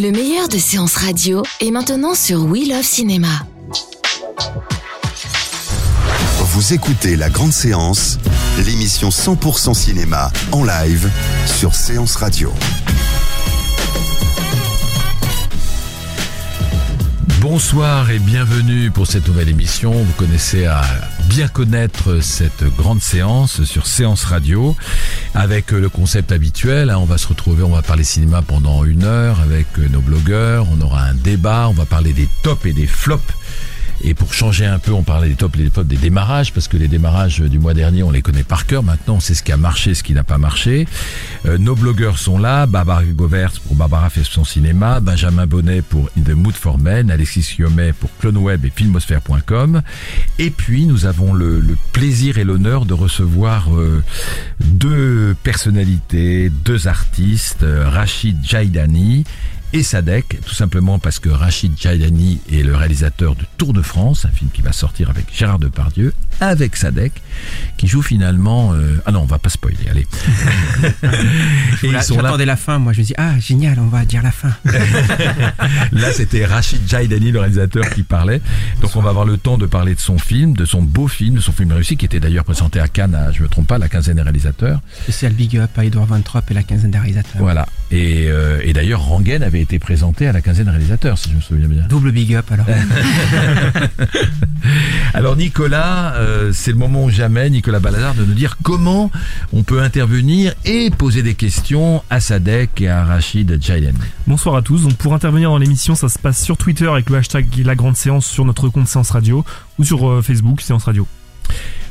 Le meilleur de séances radio est maintenant sur We Love Cinéma. Vous écoutez La Grande Séance, l'émission 100% cinéma en live sur Séance Radio. Bonsoir et bienvenue pour cette nouvelle émission. Vous connaissez à bien connaître cette grande séance sur Séance Radio avec le concept habituel. Hein. On va se retrouver, on va parler cinéma pendant une heure avec nos blogueurs. On aura un débat, on va parler des tops et des flops et pour changer un peu, on parlait des tops et des démarrages, parce que les démarrages du mois dernier, on les connaît par cœur. Maintenant, on sait ce qui a marché, ce qui n'a pas marché. Euh, nos blogueurs sont là. Barbara Govert pour Barbara fait son cinéma. Benjamin Bonnet pour In the Mood for Men. Alexis Yomet pour CloneWeb et Filmosphère.com. Et puis, nous avons le, plaisir et l'honneur de recevoir euh, deux personnalités, deux artistes, euh, Rachid Jaidani et Sadek, tout simplement parce que Rachid Jaidani est le réalisateur de Tour de France, un film qui va sortir avec Gérard Depardieu, avec Sadek, qui joue finalement... Euh, ah non, on va pas spoiler, allez. et ils sont là... la fin, moi je me dis, ah génial, on va dire la fin. là c'était Rachid Jaidani, le réalisateur, qui parlait. Donc on va avoir le temps de parler de son film, de son beau film, de son film réussi, qui était d'ailleurs présenté à Cannes, à, je me trompe pas, la quinzaine des réalisateurs. Spécial Big Up à Edouard Van Trop et la quinzaine des réalisateurs. Voilà. Et, euh, et d'ailleurs, Rangen avait été présenté à la quinzaine réalisateur, si je me souviens bien. Double big up alors. alors Nicolas, euh, c'est le moment ou jamais, Nicolas Balazar, de nous dire comment on peut intervenir et poser des questions à Sadek et à Rachid Jayden. Bonsoir à tous. Donc pour intervenir dans l'émission, ça se passe sur Twitter avec le hashtag La Grande Séance sur notre compte Séance Radio ou sur euh, Facebook Séance Radio.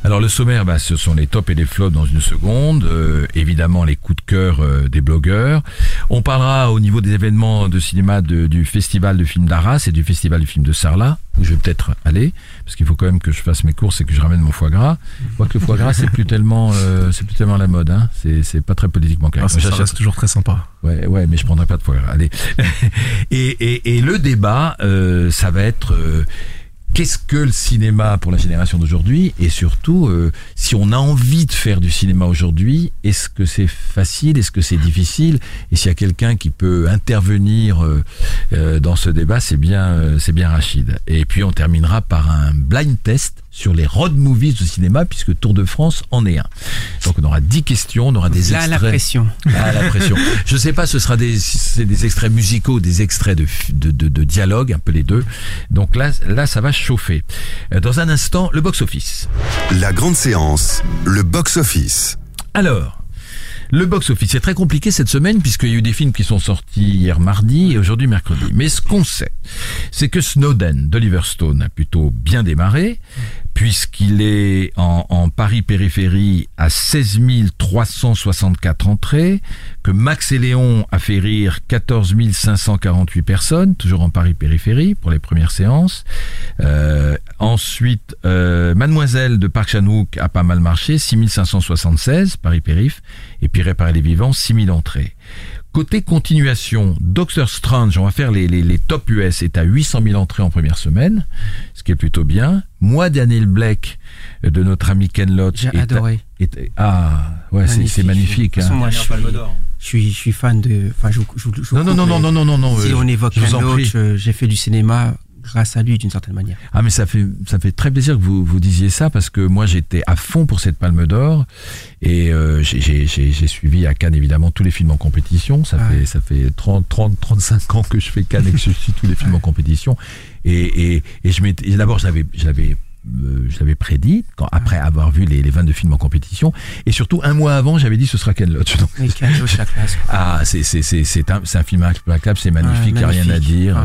Alors le sommaire, bah, ce sont les tops et les flops dans une seconde. Euh, évidemment les coups de cœur euh, des blogueurs. On parlera au niveau des événements de cinéma du festival de films d'Arras et du festival du film de Sarlat où je vais peut-être aller parce qu'il faut quand même que je fasse mes courses et que je ramène mon foie gras. Moi que le foie gras c'est plus tellement euh, c'est plus tellement la mode. Hein. C'est pas très politiquement correct. Ah, c'est toujours très sympa. Ouais ouais mais je prendrai pas de foie gras. Allez. et, et, et, le débat ça va être qu'est-ce que le cinéma pour la génération d'aujourd'hui et surtout euh, si on a envie de faire du cinéma aujourd'hui est-ce que c'est facile est-ce que c'est difficile et s'il y a quelqu'un qui peut intervenir euh, euh, dans ce débat c'est bien c'est bien Rachid. Et puis on terminera par un blind test sur les road movies de cinéma, puisque Tour de France en est un. Donc on aura dix questions, on aura des extraits. Là, la pression. Là, la pression. Je sais pas, ce sera des, des extraits musicaux, des extraits de, de, de, de, dialogue, un peu les deux. Donc là, là, ça va chauffer. Euh, dans un instant, le box-office. La grande séance, le box-office. Alors, le box-office, c'est très compliqué cette semaine puisqu'il y a eu des films qui sont sortis hier mardi et aujourd'hui mercredi. Mais ce qu'on sait, c'est que Snowden d'Oliver Stone a plutôt bien démarré puisqu'il est en, Paris-Périphérie à 16 364 entrées, que Max et Léon a fait rire 14 548 personnes, toujours en Paris-Périphérie pour les premières séances. Euh, ensuite, euh, Mademoiselle de Park Chan-wook a pas mal marché, 6 576 Paris-Périph, et puis Réparer les vivants, 6 000 entrées. Côté continuation, Doctor Strange, on va faire les, les, les, top US, est à 800 000 entrées en première semaine, ce qui est plutôt bien. Moi, Daniel Blake, euh, de notre ami Ken Loach. J'ai adoré. ah, ouais, c'est magnifique. Hein. Moi, je, suis, je, suis, je suis fan de. Enfin, je, je, non, non, non, non, non, non, non, non. Si euh, on évoque Ken Loach, euh, j'ai fait du cinéma grâce à lui d'une certaine manière. Ah mais ça fait ça fait très plaisir que vous vous disiez ça parce que moi j'étais à fond pour cette Palme d'Or et euh, j'ai suivi à Cannes évidemment tous les films en compétition. Ça fait ça fait 30 30 35 ans que je fais Cannes et que je suis tous les films en compétition et et, et je m'étais d'abord j'avais j'avais euh, je l'avais prédit quand, après avoir vu les, les 22 films en compétition. Et surtout un mois avant j'avais dit ce sera Ken Loach. Donc... Ah c'est c'est c'est un, un film implacable c'est magnifique il n'y a rien à dire euh,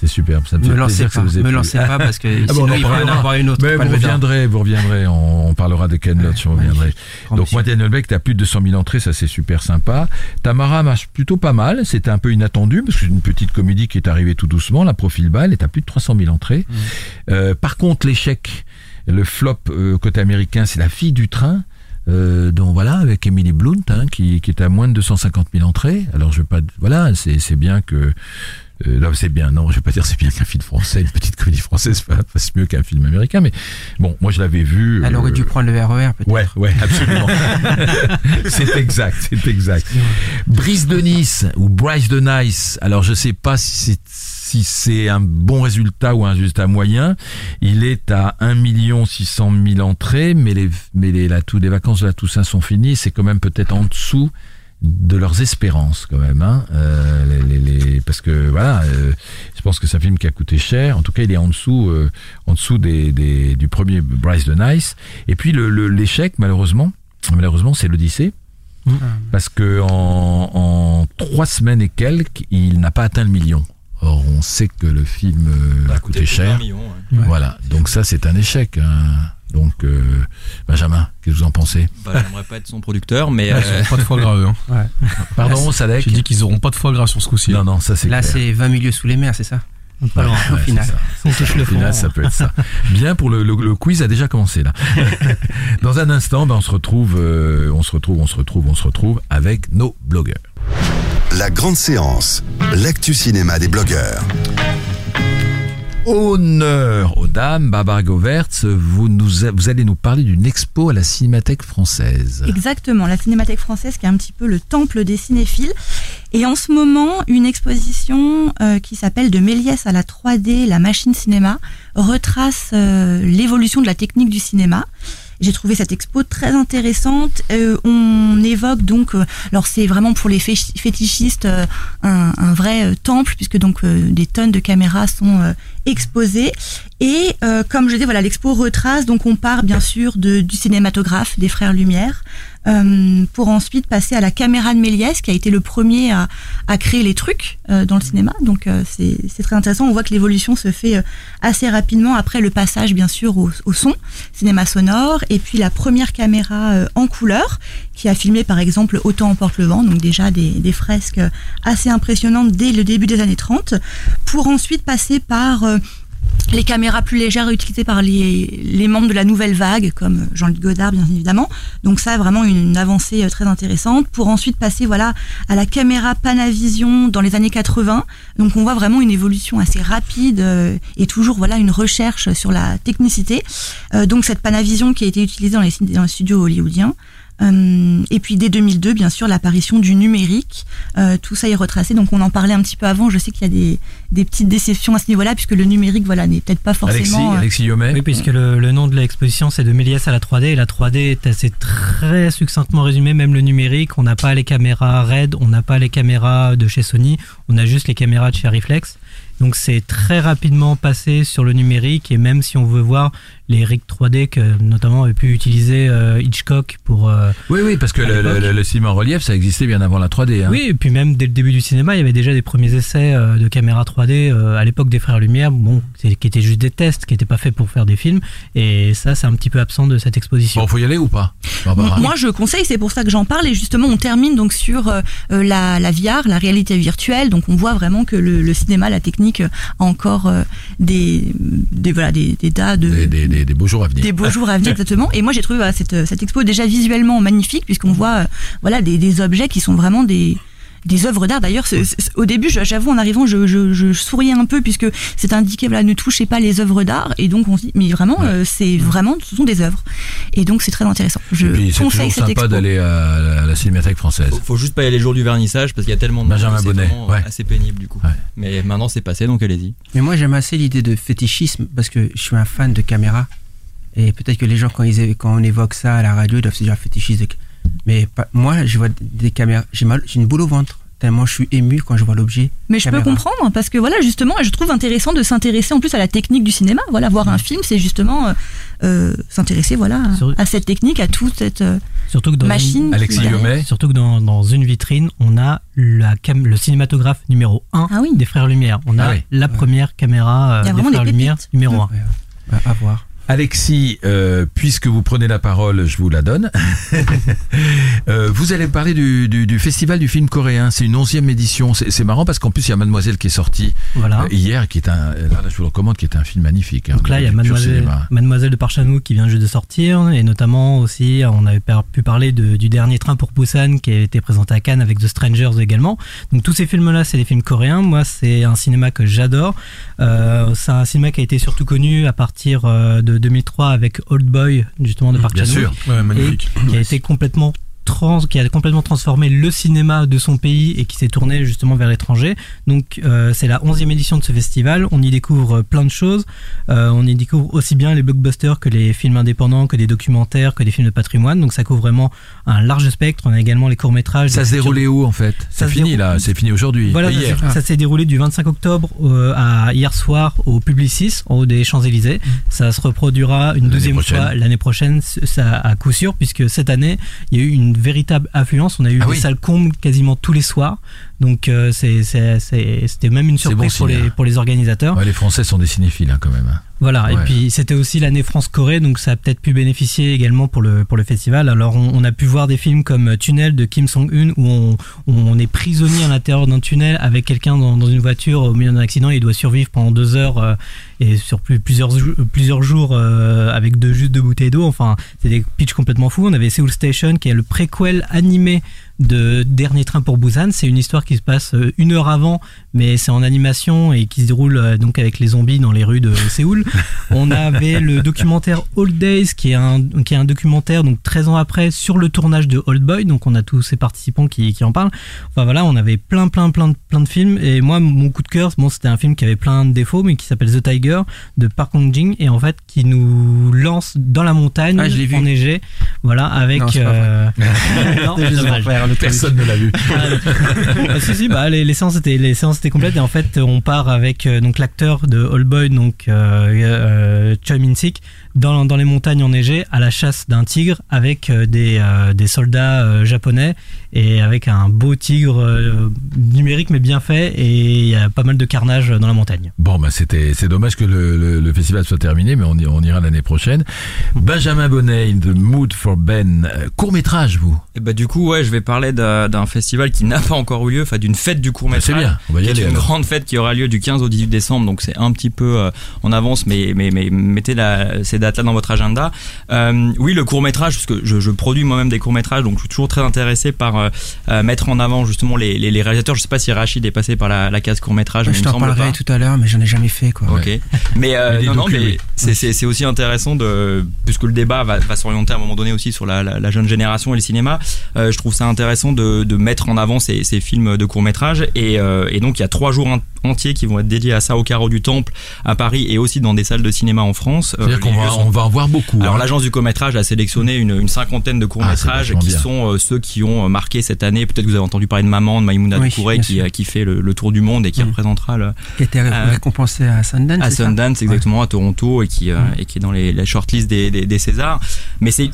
c'est superbe. Ça me, me lancez pas, que vous me lancez pas parce que ah bon, sinon, il va en avoir une autre. Mais vous reviendrez, vous reviendrez. On, on parlera de Ken Loach, on reviendrai. Donc moi, Daniel Beck, t'as plus de 200 000 entrées, ça c'est super sympa. Tamara marche plutôt pas mal. C'était un peu inattendu parce que c'est une petite comédie qui est arrivée tout doucement. La profil balle, et t'as plus de 300 000 entrées. Mmh. Euh, par contre, l'échec, le flop euh, côté américain, c'est La fille du train. Euh, donc voilà, avec Emily Blunt, hein, qui, qui est à moins de 250 000 entrées. Alors je veux pas, voilà, c'est bien que Euh, non, c'est bien. Non, je vais pas dire c'est bien qu'un film français, une petite comédie française fasse mieux qu'un film américain, mais bon, moi je l'avais vu. Elle aurait dû prendre le RER peut-être. Ouais, ouais, absolument. c'est exact, c'est exact. Brice de Nice ou Bryce de Nice. Alors je sais pas si c'est si c'est un bon résultat ou un résultat moyen, il est à 1 600 000 entrées, mais les, mais les, la, les vacances de la Toussaint sont finies, c'est quand même peut-être en dessous de leurs espérances quand même hein. euh, les, les, parce que voilà euh, je pense que c'est un film qui a coûté cher en tout cas il est en dessous euh, en dessous des, des, du premier Bryce de Nice et puis le l'échec malheureusement malheureusement c'est l'Odyssée mmh. parce que en, en trois semaines et quelques il n'a pas atteint le million Or, on sait que le film euh, a coûté cher. Voilà, donc ça, c'est un échec. Hein. Donc, euh, Benjamin, qu'est-ce que vous en pensez? Bah, J'aimerais pas être son producteur, mais. Ils n'auront pas de foie gras, hein. ouais. Pardon, Sadek? J'ai dit qu'ils n'auront pas de foie gras sur ce coup-ci. Non, non, ça c'est Là, c'est 20 milieux sous les mers, c'est ça? Pas loin, au final. Ça. Au final, ça peut être ça. Bien pour le, le, quiz a déjà commencé là. Dans un instant, ben, on se retrouve, euh, on se retrouve, on se retrouve, on se retrouve avec nos blogueurs. La grande séance, l'actu cinéma des blogueurs. Honneur aux dames, Barbara Govertz, vous, allez nous parler d'une expo à la Cinémathèque française. Exactement, la Cinémathèque française qui est un petit peu le temple des cinéphiles. Et en ce moment, une exposition euh, qui s'appelle De Méliès à la 3D, la machine cinéma, retrace euh, l'évolution de la technique du cinéma. J'ai trouvé cette expo très intéressante. Euh, on évoque donc, euh, alors c'est vraiment pour les fétichistes euh, un, un, vrai temple puisque donc des tonnes de caméras sont exposées. Et comme je dis, voilà, l'expo retrace. Donc on part bien sûr de, du cinématographe des frères Lumière, euh, pour ensuite passer à la caméra de Méliès, qui a été le premier à, à créer les trucs euh, dans le cinéma. Donc euh, c'est très intéressant. On voit que l'évolution se fait assez rapidement après le passage, bien sûr, au, au, son, cinéma sonore, et puis la première caméra en couleur, qui a filmé par exemple Autant emporte le vent, donc déjà des, des, fresques assez impressionnantes dès le début des années 30, pour ensuite passer par les caméras plus légères utilisées par les, les membres de la nouvelle vague, comme Jean-Luc Godard bien évidemment. Donc ça, vraiment une avancée euh, très intéressante. Pour ensuite passer voilà à la caméra Panavision dans les années 80. Donc on voit vraiment une évolution assez rapide euh, et toujours voilà une recherche sur la technicité. Euh, donc cette Panavision qui a été utilisée dans dans les studios hollywoodiens. Euh, et puis dès 2002, bien sûr, l'apparition du numérique. Euh, tout ça est retracé. Donc on en parlait un petit peu avant. Je sais qu'il y a des, des, petites déceptions à ce niveau-là, puisque le numérique, voilà, n'est peut-être pas forcément. Alexis, Alexis Oui, puisque le, le, nom de l'exposition, c'est de Méliès à la 3D. Et la 3D est assez très succinctement résumé. Même le numérique, on n'a pas les caméras RED, on n'a pas les caméras de chez Sony, on a juste les caméras de chez Reflex. Donc c'est très rapidement passé sur le numérique et même si on veut voir les rigs 3D que notamment avait pu utiliser euh, Hitchcock pour... Euh, oui, oui, parce que le, le, cinéma en relief, ça existait bien avant la 3D. Hein. Oui, et puis même dès le début du cinéma, il y avait déjà des premiers essais euh, de caméra 3D à l'époque des Frères Lumière, bon, qui étaient juste des tests, qui n'étaient pas faits pour faire des films. Et ça, c'est un petit peu absent de cette exposition. Bon, faut y aller ou pas? Moi, je conseille, c'est pour ça que j'en parle. Et justement, on termine donc sur la, la VR, la réalité virtuelle. Donc on voit vraiment que le, le cinéma, la technique encore euh, des, des, voilà, des, des tas de. Des, des, des, beaux jours à venir. Des beaux jours à venir, exactement. Et moi, j'ai trouvé cette, cette expo déjà visuellement magnifique, puisqu'on voit euh, voilà, des, des objets qui sont vraiment des des œuvres d'art. D'ailleurs, au début, j'avoue, en arrivant, je, je, je, souriais un peu puisque c'est indiqué, voilà, ne touchez pas les œuvres d'art. Et donc, on se dit, mais vraiment, euh, c'est vraiment, ce sont des œuvres. Et donc, c'est très intéressant. Je conseille cette sympa d'aller à, la Cinémathèque française. Faut, faut, juste pas y aller le jour du vernissage parce qu'il y a tellement de Benjamin Bonnet, ouais. assez pénible du coup. Mais maintenant, c'est passé, donc allez-y. Mais moi, j'aime assez l'idée de fétichisme parce que je suis un fan de caméra. Et peut-être que les gens, quand, ils, quand on évoque ça à la radio, ils doivent se dire fétichiste. Mais moi, je vois des caméras, j'ai mal, j'ai une boule au ventre tellement je suis ému quand je vois l'objet. Mais je peux comprendre parce que voilà justement, je trouve intéressant de s'intéresser en plus à la technique du cinéma. Voilà, voir un film, c'est justement euh, euh, s'intéresser voilà à cette technique, à toute cette euh, surtout que dans machine. Une, surtout que dans, dans, une vitrine, on a la cam le cinématographe numéro 1 ah oui. des frères Lumière. On a ah la première caméra des frères Lumière numéro 1. À voir. Alexis, euh, puisque vous prenez la parole, je vous la donne. Euh, vous allez parler du, du, du festival du film coréen. C'est une onzième édition. C'est marrant parce qu'en plus il y a Mademoiselle qui est sortie Voilà. euh, hier, qui est un, là, je vous le recommande, qui est un film magnifique. hein, Donc là, il y a Mademoiselle. Mademoiselle de Parchanou qui vient juste de sortir, et notamment aussi, on avait pu parler de- du dernier train pour Busan qui a été présenté à Cannes avec The Strangers également. Donc tous ces films-là, c'est des films coréens. Moi, c'est un cinéma que j'adore. C'est un cinéma qui a été surtout connu à partir euh, de 2003 avec Old Boy, justement de Park Bien Chan-wook sûr. Ouais, magnifique. qui a été complètement trans, qui a complètement transformé le cinéma de son pays et qui s'est tourné justement vers l'étranger. Donc euh, c'est la 11e édition de ce festival. On y découvre plein de choses. Euh, on y découvre aussi bien les blockbusters que les films indépendants, que des documentaires, que des films de patrimoine. Donc ça couvre vraiment un large spectre. On a également les courts métrages. Ça se déroulait où en fait? Ça C'est fini déroule- là, c'est fini aujourd'hui. Voilà, hier. ça, ça s'est déroulé du 25 octobre euh, à hier soir au Publicis, en haut des Champs-Élysées. Ça se reproduira une deuxième prochaine. fois l'année prochaine, ça à coup sûr, puisque cette année, il y a eu une véritable affluence. On a eu Ah des oui. salles combles quasiment tous les soirs. Donc euh, c'était même une bon surprise pour, les, hein. pour les organisateurs. Ouais, les Français sont des cinéphiles hein, quand même. hein. Voilà, et puis c'était aussi l'année France-Corée, donc ça a peut-être pu bénéficier également pour le, pour le festival. Alors on, on a pu voir des films comme Tunnel de Kim Song-un, où on, on est prisonnier à l'intérieur d'un tunnel avec quelqu'un dans, dans une voiture au milieu d'un accident, il doit survivre pendant deux heures euh, et sur plus, plusieurs, plusieurs jours euh, avec de, juste deux bouteilles d'eau. Enfin, c'est des pitchs complètement fous. On avait Seoul Station qui est le préquel animé de Dernier Train pour Busan. C'est une histoire qui se passe euh, une heure avant, mais c'est en animation et qui se déroule euh, donc avec les zombies dans les rues de Séoul. On avait le documentaire Old Days, qui est un, qui est un documentaire donc 13 ans après sur le tournage de Old Boy. Donc on a tous ces participants qui, qui en parlent. Enfin voilà, on avait plein, plein, plein de, plein de films. Et moi, mon coup de cœur, bon, c'était un film qui avait plein de défauts, mais qui s'appelle The Tiger de Park Hong Jin et en fait qui nous lance dans la montagne, Ah, enneigée, voilà, avec. Non, Personne ne l'a vu. Ah, si si bah les, les séances étaient les séances étaient complètes et en fait on part avec euh, donc l'acteur de All Boy donc euh, euh, Choi Min Sik dans, dans les montagnes enneigées à la chasse d'un tigre avec euh, des, euh, des soldats euh, japonais et avec un beau tigre euh, numérique mais bien fait et il y a pas mal de carnage dans la montagne. Bon, bah c'était, c'est dommage que le, le, le festival soit terminé, mais on, y- on ira l'année prochaine. Benjamin Bonnet, in The Mood for Ben, court métrage, vous? Et bah du coup ouais je vais parler d'un festival qui n'a pas encore eu lieu, enfin d'une fête du court Bah, c'est métrage. bien, on va y aller. une alors. grande fête qui aura lieu du 15 au 18 décembre, donc c'est un petit peu euh, en avance, mais, mais, mais mettez la, ces dates-là dans votre agenda. Euh, oui, le court métrage, parce que je, je produis moi-même des courts métrages, donc je suis toujours très intéressé par euh, euh, mettre en avant justement les, les, les réalisateurs. Je sais pas si Rachid est passé par la, la case court métrage, mais Je t'en parlerai tout à l'heure, mais j'en ai jamais fait quoi. Ok. Mais, euh, Mais des non, non, mais c'est, aussi intéressant de, puisque le débat va, va s'orienter à un moment donné aussi sur la, la, la jeune génération et le cinéma. euh, je trouve ça intéressant de, de mettre en avant ces, ces films de court métrage. Et, euh, et donc il y a trois jours entiers qui vont être dédiés à ça au Carreau du Temple à Paris et aussi dans des salles de cinéma en France. Euh, C'est-à-dire qu'on va, sont- on va en voir beaucoup. alors hein. l'agence du court métrage a sélectionné une, une cinquantaine de courts Ah, c'est métrages vachement qui bien. sont euh, ceux qui ont euh, marqué cette année. Peut-être que vous avez entendu parler de Maman de Maïmouna Oui, qui, fait le, le tour du monde et qui Mm. représentera le, Qui a été ré- Euh, récompensé à Sundance. à Sundance exactement à Toronto et qui Mm. et qui est dans les, la shortlist des, des, des Césars mais c'est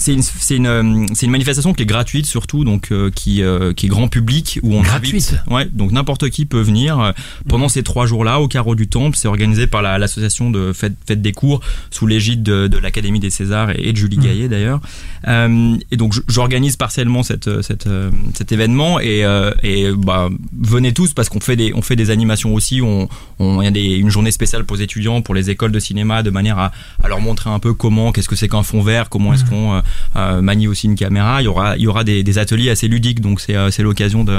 une manifestation qui est gratuite surtout donc qui qui est grand public où on Gratuite? Invite ouais donc n'importe qui peut venir pendant ces trois jours là au carreau du temple. C'est organisé par la- l'association de fête, fête des cours sous l'égide de, de l'académie des Césars et, et de Julie Mm. Gaillet d'ailleurs. Euh, et donc j'organise partiellement cette cette euh, cet événement et euh, et bah venez tous parce qu'on fait des on fait des animations aussi. On y a des, une journée spéciale pour les étudiants pour les écoles de cinéma de manière à, à leur montrer un peu comment qu'est-ce que c'est qu'un fond vert comment est-ce qu'on euh, euh, manie aussi une caméra. Il y aura il y aura des, des ateliers assez ludiques donc c'est euh, l'occasion de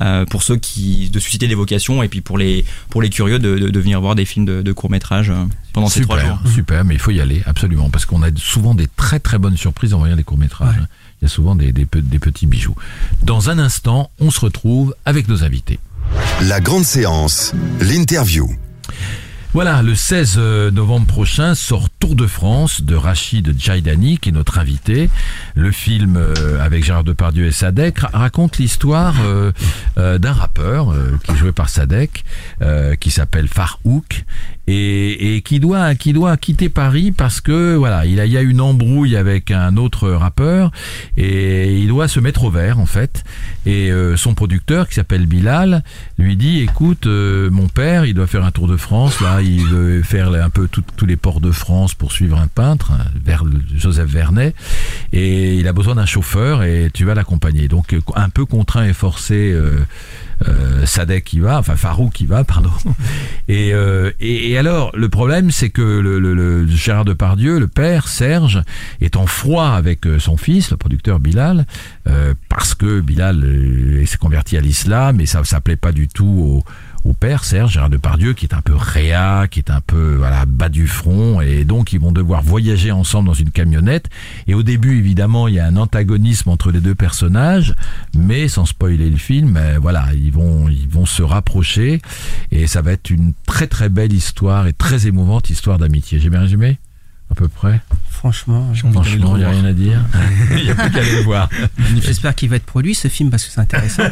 euh, pour ceux qui de susciter des vocations et puis pour les pour les curieux de, de, de venir voir des films de, de court métrage pendant ces trois jours Super, super, mais il faut y aller, absolument, parce qu'on a souvent des très très bonnes surprises en voyant les courts-métrages. Ouais. Il y a souvent des, des, des petits bijoux. Dans un instant, on se retrouve avec nos invités. La grande séance, l'interview. Voilà, le 16 novembre prochain sort Tour de France de Rachid Djaidani, qui est notre invité. Le film euh, avec Gérard Depardieu et Sadek ra- raconte l'histoire euh, euh, d'un rappeur euh, qui est joué par Sadek, euh, qui s'appelle Farouk et, et qui doit qui doit quitter Paris parce que voilà il a il y a une embrouille avec un autre rappeur et il doit se mettre au vert en fait. Et euh, son producteur qui s'appelle Bilal lui dit écoute euh, mon père il doit faire un tour de France là. Il veut faire un peu tous les ports de France pour suivre un peintre vers Joseph Vernet. Et il a besoin d'un chauffeur et tu vas l'accompagner. Donc euh, un peu contraint et forcé euh, Sadek qui va, enfin Farouk qui va, pardon. Et, euh, et, et alors, le problème, c'est que le, le, le Gérard Depardieu, le père, Serge, est en froid avec euh, son fils, le producteur Bilal, euh, parce que Bilal euh, s'est converti à l'islam et ça ça plaît pas du tout au, au père, Serge, Gérard Depardieu, qui est un peu réa, qui est un peu voilà bas du front, et donc ils vont devoir voyager ensemble dans une camionnette. Et au début, évidemment, il y a un antagonisme entre les deux personnages, mais sans spoiler le film, euh, voilà, ils vont ils vont se rapprocher, et ça va être une très très belle histoire et très émouvante histoire d'amitié. J'ai bien résumé? Peu près. Franchement, Franchement, il n'y a rien à dire. Il n'y a plus qu'à aller le voir. j'espère qu'il va être produit ce film parce que c'est intéressant.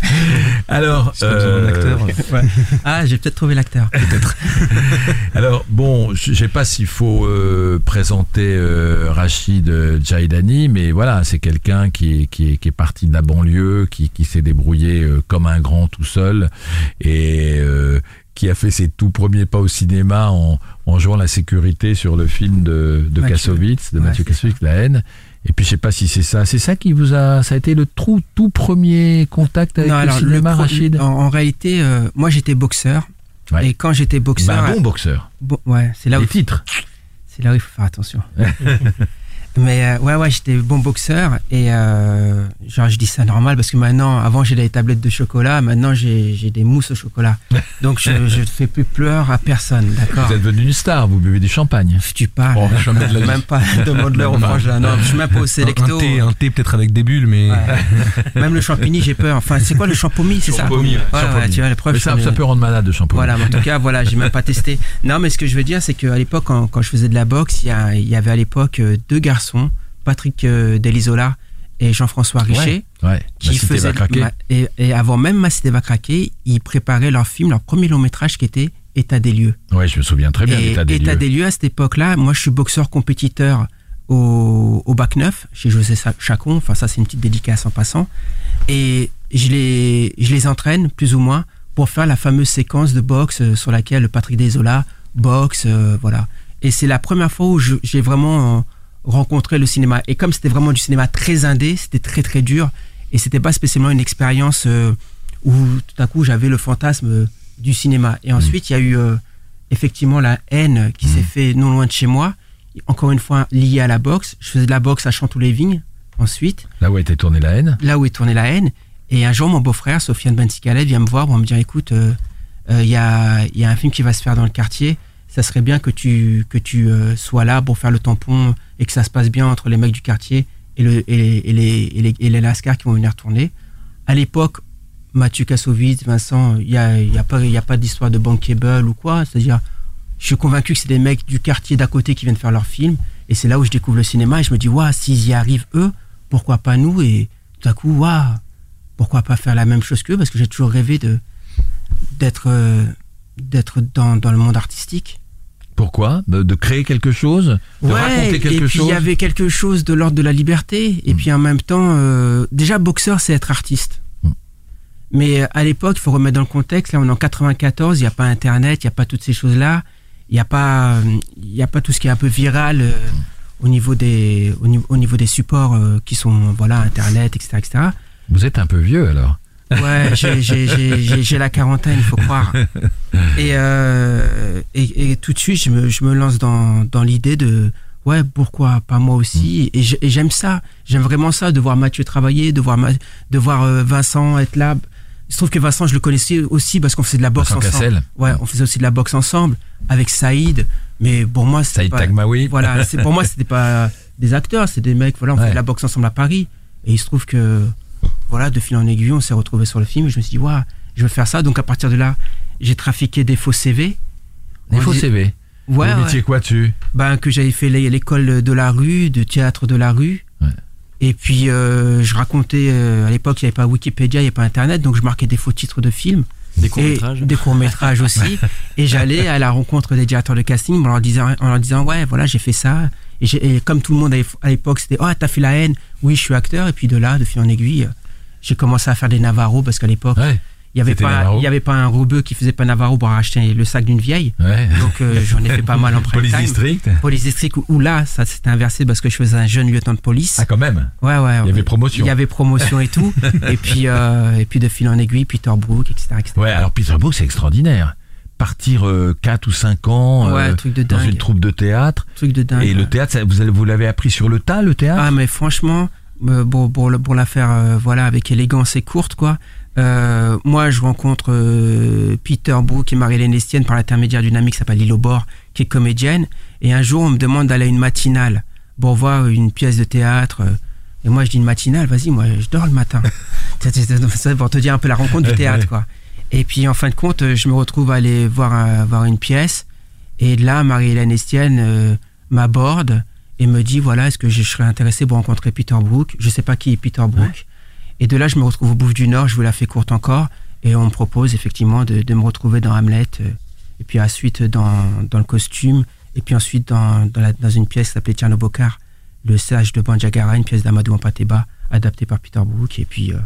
Alors, acteur. Ouais. Ah, j'ai peut-être trouvé l'acteur. Alors bon, je sais pas s'il faut euh, présenter euh, Rachid euh, Jaidani, mais voilà, c'est quelqu'un qui est, qui, est, qui est parti de la banlieue, qui, qui s'est débrouillé euh, comme un grand tout seul et euh, qui a fait ses tout premiers pas au cinéma en, en jouant la sécurité sur le film de, de Mathieu. Kassovitz, de Ouais, Mathieu Kassovitz, La haine. Et puis je sais pas si c'est ça, c'est ça qui vous a, ça a été le trou, tout premier contact avec Non, le alors, le cinéma, pro- Rachid. en, en réalité, euh, moi j'étais boxeur. Ouais. Et quand j'étais boxeur, Bah, un bon boxeur. bon, ouais, c'est là où Les titres. C'est là où il faut faire attention. Mais euh, ouais, ouais, j'étais bon boxeur et euh, genre je dis ça normal parce que maintenant, avant j'ai des tablettes de chocolat, maintenant j'ai j'ai des mousses au chocolat. Donc je je ne fais plus pleurer à personne, d'accord Vous êtes devenu une star, vous buvez du champagne. Tu parles. Oh, jamais de la vie. Même pas demande-leur au frangin. Non, je suis même pas au Un sélecto. thé, un thé peut-être avec des bulles, mais. Ouais. Même le champigny, j'ai peur. Enfin, c'est quoi le champomy, c'est ça Champomy, ouais. Tu vois, la preuve. Mais je ça, peut rendre malade de shampoing. Voilà, mais en tout cas, voilà, j'ai même pas testé. Non, mais ce que je veux dire, c'est qu'à l'époque, quand, quand je faisais de la boxe, il y, y avait à l'époque euh, deux garçons, Patrick euh, Delisola et Jean-François Richet, Ouais. qui faisaient. va craquer. ma- et, et avant même Ma Cité va craquer, ils préparaient leur film, leur premier long métrage qui était État des lieux. Ouais, je me souviens très bien et l'état des lieux. à cette époque-là, moi je suis boxeur compétiteur au, au bac 9 chez José Chacon, enfin ça c'est une petite dédicace en passant, et je les, je les entraîne plus ou moins pour faire la fameuse séquence de boxe euh, sur laquelle Patrick Desola boxe, euh, voilà. Et c'est la première fois où j'ai vraiment rencontré le cinéma. Et comme c'était vraiment du cinéma très indé, c'était très très dur, et c'était pas spécialement une expérience euh, où tout à coup j'avais le fantasme euh, du cinéma. Et ensuite il y a eu euh, effectivement la haine qui s'est fait non loin de chez moi, encore une fois liée à la boxe. Je faisais de la boxe à Chantou-les-Vignes ensuite Là où été tournée la haine. là où est tournée la haine. Et un jour, mon beau-frère, Sofiane Bensikalet, vient me voir pour me dire écoute, il y, a, il y a un film qui va se faire dans le quartier. Ça serait bien que tu, que tu euh, sois là pour faire le tampon et que ça se passe bien entre les mecs du quartier et, le, et, les, et, les, et, les, lascars qui vont venir tourner. À l'époque, Mathieu Kassovitz, Vincent, il n'y a, y a pas, pas d'histoire de bankable ou quoi. C'est-à-dire, je suis convaincu que c'est des mecs du quartier d'à côté qui viennent faire leur film. Et c'est là où je découvre le cinéma et je me dis, waouh, s'ils y arrivent eux, pourquoi pas nous? Et tout à coup, waouh, pourquoi pas faire la même chose qu'eux? Parce que j'ai toujours rêvé euh, d'être dans, dans le monde artistique. Pourquoi de, créer quelque chose De raconter et quelque puis chose il y avait quelque chose de l'ordre de la liberté. Et Mm. puis en même temps, euh, déjà boxeur, c'est être artiste. Mm. Mais euh, à l'époque, il faut remettre dans le contexte. Là, on est en 94, il n'y a pas Internet, il n'y a pas toutes ces choses-là. Il n'y a pas, euh, y a pas tout ce qui est un peu viral euh, au niveau des, au niveau, au niveau des supports euh, qui sont, voilà, Internet, etc., etc. Vous êtes un peu vieux alors. Ouais, j'ai- la quarantaine, il faut croire. Et, euh, et, et tout de suite, je me, je me lance dans, dans l'idée de, ouais, pourquoi pas moi aussi Et j'ai- et j'aime ça, j'aime vraiment ça, de voir Mathieu travailler, de voir, Ma- de voir euh, Vincent être là. Il se trouve que Vincent, je le connaissais aussi parce qu'on faisait de la boxe Vincent ensemble. Cassel. Ouais, on faisait aussi de la boxe ensemble avec Saïd. Mais pour moi, c'était Saïd pas, Tagmaoui. voilà, pour moi, c'était pas des acteurs, c'est des mecs. Voilà, on Ouais. fait de la boxe ensemble à Paris. Et il se trouve que, voilà, de fil en aiguille, on s'est retrouvés sur le film. Et je me suis dit, waouh, je veux faire ça. Donc à partir de là, j'ai trafiqué des faux CV. Des On faux dit- CV. Ouais, ouais. mettiez quoi dessus Ben, que j'avais fait l'é- l'école de la rue, de théâtre de la rue. Ouais. Et puis, euh, je racontais, euh, à l'époque, il n'y avait pas Wikipédia, il n'y avait pas Internet, donc je marquais des faux titres de films. Des courts-métrages. des courts métrages aussi. et j'allais à la rencontre des directeurs de casting en leur disant, en leur disant ouais, voilà, j'ai fait ça. Et, et comme tout le monde à l'époque, c'était oh, t'as fait la haine. Oui, je suis acteur. Et puis de là, de fil en aiguille, j'ai commencé à faire des Navarro parce qu'à l'époque, Ouais. il n'y avait, pas- il y avait pas un robeux qui faisait pas Navarro pour acheter le sac d'une vieille. Ouais. Donc euh, j'en ai fait pas mal en prime Police. District. Police District où, où là, ça s'était inversé parce que je faisais un jeune lieutenant de police. Ah, quand même. Ouais, ouais. Il y avait promotion. Il y avait promotion et tout. et puis, euh, et puis de fil en aiguille, Peter Brook, etc. etc. Ouais, alors Peter Brook, c'est extraordinaire. Partir 4 ou 5 ans Ouais, euh, truc de dans une troupe de théâtre. Truc de dingue. Et le théâtre, ça, vous vous l'avez appris sur le tas, le théâtre? Ah, mais franchement, pour, pour, le- pour la faire euh, voilà, avec élégance et courte, quoi. euh, moi, je rencontre euh, Peter Brook et Marie-Hélène Estienne par l'intermédiaire d'une amie qui s'appelle Lilo Bord, qui est comédienne. Et un jour, on me demande d'aller à une matinale pour voir une pièce de théâtre. Et moi, je dis une matinale, vas-y, moi, je dors le matin. C'est- pour te dire un peu la rencontre du théâtre, quoi. Et puis, en fin de compte, je me retrouve à aller voir, un- voir une pièce. Et là, Marie-Hélène Estienne euh, m'aborde et me dit voilà, est-ce que je serais intéressé pour rencontrer Peter Brook? Je sais pas qui est Peter Brook. Et de là, je me retrouve au Bouffe du Nord, je vous la fais courte encore. Et on me propose effectivement de, de me retrouver dans Hamlet. euh, et puis ensuite dans, dans le costume. Et puis ensuite dans, dans, la- dans une pièce qui s'appelait Tcherno Bokar, Le sage de Bandiagara, une pièce d'Amadou Ampateba, adaptée par Peter Brook. Et puis. euh,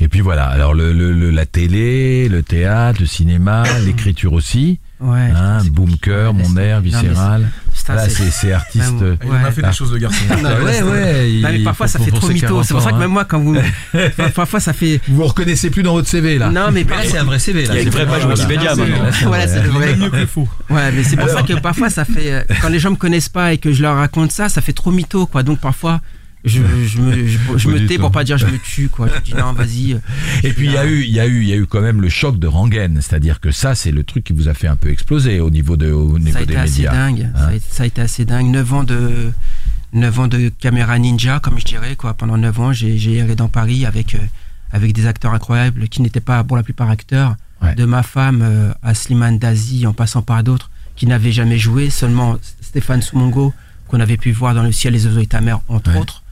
Et puis voilà, alors le, le- le- la télé, le théâtre, le cinéma, l'écriture aussi. ouais. Hein, c'est- boom cœur, ouais, mon air, non, mais viscéral. c'est- Voilà, c'est- artiste. Même- euh, Il en a fait Ah. des choses de garçon. ouais, ouais. Non, mais parfois ça fait trop mytho. 40 C'est pour ça que même hein. moi, quand vous. parfois ça fait. Vous vous reconnaissez plus dans votre CV là. Non, mais Là, c'est un vrai CV. Là. Il y a une vraie page. Wikipédia maintenant. Voilà, c'est le vrai. mieux que le faux. Ouais, mais c'est pour ça que parfois ça fait. euh, Quand les gens me connaissent pas et que je leur raconte ça, ça fait trop mytho, quoi. Donc parfois, je, je me, je, me tais pour pas dire je me tue, quoi. Je dis non, vas-y. Et puis il y a eu, il y a eu, il y a eu quand même le choc de Rangen, c'est-à-dire que ça, c'est le truc qui vous a fait un peu exploser au niveau de, au Ça niveau a des été assez médias. dingue. Ça, Hein. a, ça a été assez dingue. 9 ans de. 9 ans de caméra ninja, comme je dirais, quoi. Pendant 9 ans, j'ai j'ai erré dans Paris avec, euh, avec des acteurs incroyables qui n'étaient pas, pour la plupart, acteurs. Ouais. De ma femme euh, à Slimane Dazi, en passant par d'autres qui n'avaient jamais joué, seulement Stéphane Soumongo, qu'on avait pu voir dans Le ciel, les oiseaux et ta mère, entre Ouais. autres.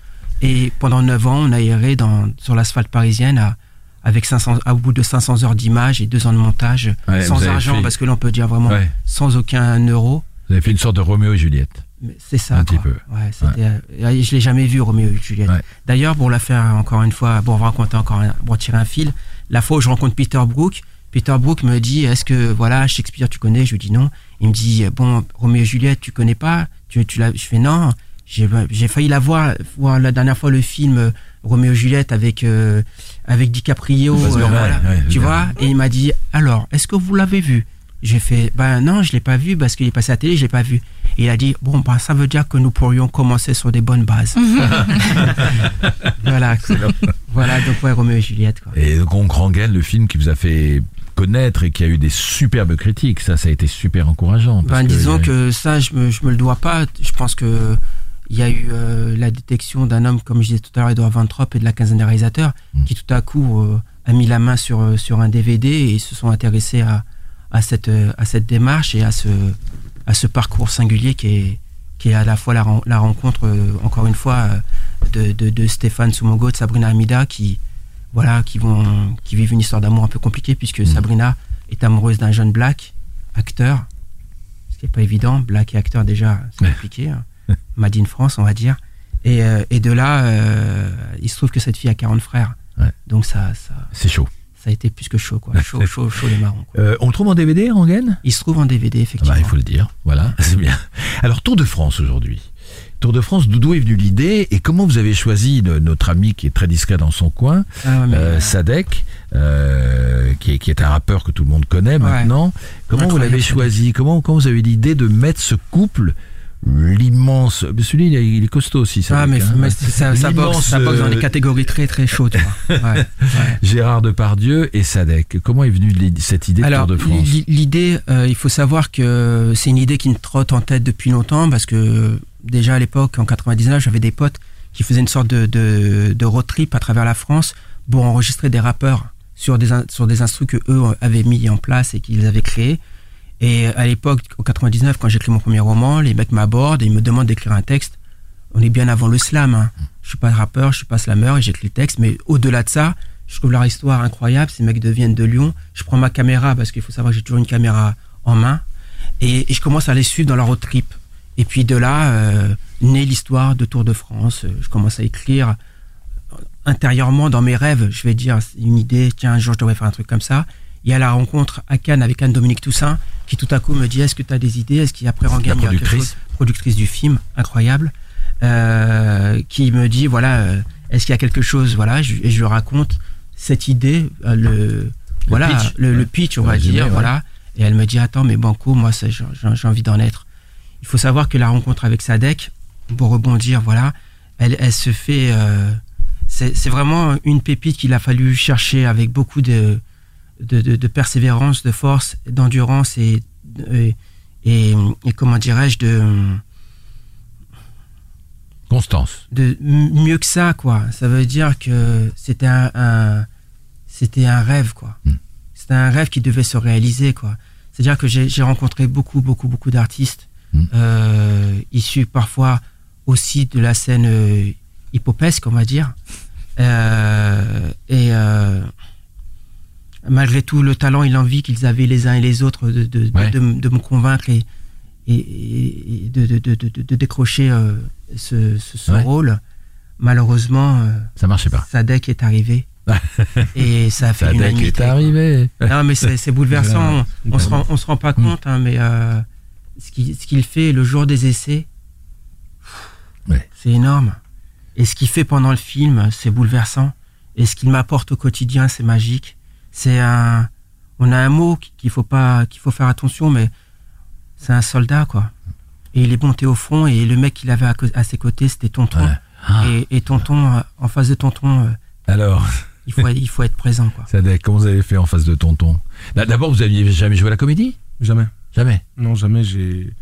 Et pendant 9 ans, on a erré dans, sur l'asphalte parisienne à, avec 500, à, au bout de 500 heures d'image et 2 ans de montage, Ouais, sans argent, fait- parce que là, on peut dire vraiment Ouais. sans aucun euro. Vous avez fait une sorte de Roméo et Juliette. C'est ça. Un quoi. petit peu. Ouais, c'était, euh, je l'ai jamais vu, Roméo et Juliette. Ouais. D'ailleurs, pour la faire encore une fois, pour raconter encore, un, pour tirer un fil, la fois où je rencontre Peter Brook, Peter Brook me dit Est-ce que, voilà, Shakespeare, tu connais? Je lui dis non. Il me dit Bon, Roméo et Juliette, tu connais pas? Tu, tu. Je fais non. J'ai, j'ai failli la voir, voir la dernière fois le film euh, Roméo et Juliette avec, euh, avec DiCaprio. Euh, voilà. ouais, tu bien. vois? Et il m'a dit Alors, est-ce que vous l'avez vu? J'ai fait Ben non, je l'ai pas vu parce qu'il est passé à la télé, je l'ai pas vu. Et il a dit Bon, bah, ça veut dire que nous pourrions commencer sur des bonnes bases. voilà. quoi. voilà, donc ouais, Roméo et Juliette. Quoi. Et donc Rangen, le film qui vous a fait connaître et qui a eu des superbes critiques, ça, ça a été super encourageant. parce Ben, que- disons que ça, je me, je me le dois pas. Je pense que il y a eu euh, la détection d'un homme, comme je disais tout à l'heure, Edouard Van Trop et de la quinzaine des réalisateurs, Mm. qui tout à coup euh, a mis la main sur, euh, sur un DVD et se sont intéressés à, à, cette, à cette démarche et à ce, à ce parcours singulier qui est, qui est à la fois la, ren- la rencontre, euh, encore une fois, de, de, de Stéphane Soumongo, de Sabrina Amida, qui, voilà, qui, vont, qui vivent une histoire d'amour un peu compliquée, puisque Mm. Sabrina est amoureuse d'un jeune black, acteur, ce qui n'est pas évident. Black et acteur, déjà, c'est compliqué. hein. Made in France, on va dire. Et, euh, et de là, euh, il se trouve que cette fille a 40 frères. Ouais. Donc ça, ça, C'est chaud. ça a été plus que chaud, quoi. Chaud, chaud, chaud les marrons. quoi. Euh, on le trouve en DVD, Rangen? Il se trouve en DVD, Ah effectivement. bah, Il faut le dire, voilà, c'est bien. Alors, Tour de France aujourd'hui. Tour de France, d'où est venue l'idée et comment vous avez choisi le- notre ami qui est très discret dans son coin, Ah euh, Sadek, euh, qui, est, qui est un rappeur que tout le monde connaît maintenant. Comment vous l'avez choisi? Comment, comment vous avez l'idée de mettre ce couple l'immense celui il est, il est costaud aussi ah, Sadek, mais, hein. mais ça, ça boxe, ça dans euh, des catégories très très chaudes. Ouais, ouais. Gérard Depardieu et Sadek comment est venue cette idée de Tour de France l'i- l'idée, euh, il faut savoir que c'est une idée qui me trotte en tête depuis longtemps parce que déjà à l'époque, en 99, j'avais des potes qui faisaient une sorte de, de, de road trip à travers la France pour enregistrer des rappeurs sur des, sur des instrus que eux avaient mis en place et qu'ils avaient créés. Et à l'époque, en 99, quand j'écris mon premier roman, les mecs m'abordent et ils me demandent d'écrire un texte. On est bien avant le slam. Hein. Je suis pas rappeur, je suis pas slammer et j'écris le texte. Mais au-delà de ça, je trouve leur histoire incroyable. Ces mecs deviennent de Lyon. Je prends ma caméra parce qu'il faut savoir que j'ai toujours une caméra en main et, je commence à les suivre dans leur road trip. Et puis de là euh, naît l'histoire de Tour de France. Je commence à écrire intérieurement dans mes rêves. Je vais dire une idée. Tiens, un jour je devrais faire un truc comme ça. Il y a la rencontre à Cannes avec Anne-Dominique Toussaint qui tout à coup me dit est-ce que tu as des idées? Est-ce qu'il y a après La Rangagne, il y a quelque productrice. chose? Productrice du film, incroyable, euh, qui me dit voilà, euh, est-ce qu'il y a quelque chose? Voilà, je- et je lui raconte cette idée, euh, le, voilà, pitch. le, pitch, on va dire, ouais. voilà. Et elle me dit attends, mais Banco, moi, j'ai envie d'en être. Il faut savoir que la rencontre avec Sadek, pour rebondir, voilà, elle, elle se fait. euh, c'est c'est vraiment une pépite qu'il a fallu chercher avec beaucoup de, de, de- de persévérance, de force, d'endurance et, et, et, et comment dirais-je, de, Constance. de mieux que ça, quoi. Ça veut dire que c'était un, un- c'était un rêve, quoi. Mm. C'était un rêve qui devait se réaliser, quoi. C'est-à-dire que j'ai rencontré beaucoup, beaucoup, beaucoup d'artistes Mm. euh, issus parfois aussi de la scène euh, hippopesque, on va dire. Euh, et euh, malgré tout le talent et l'envie qu'ils avaient les uns et les autres de, de, de- Ouais. de m- de me convaincre et, et, et de, décrocher euh, ce, ce, ce Ouais. rôle, malheureusement, euh, Ça marchait pas. Sadek est arrivé. et ça a fait Sadek l'unanimité. est arrivé. Non, mais c'est bouleversant. on, se rend, on se rend pas Mm. compte, hein, mais euh, ce qu'il fait le jour des essais, Ouais. c'est énorme. Et ce qu'il fait pendant le film, c'est bouleversant. Et ce qu'il m'apporte au quotidien, c'est magique. C'est un, on a un mot qu'il faut pas, qu'il faut faire attention, mais c'est un soldat, quoi. Et il est monté au front et le mec qu'il avait à, ses côtés, c'était Tonton. Ouais. Ah. Et, et Tonton, euh, en face de Tonton, euh, Alors, il faut, il faut être présent, quoi. Sadek, comment vous avez fait en face de Tonton? D'abord, vous aviez jamais joué à la comédie? Jamais. Jamais? Non, jamais. J'ai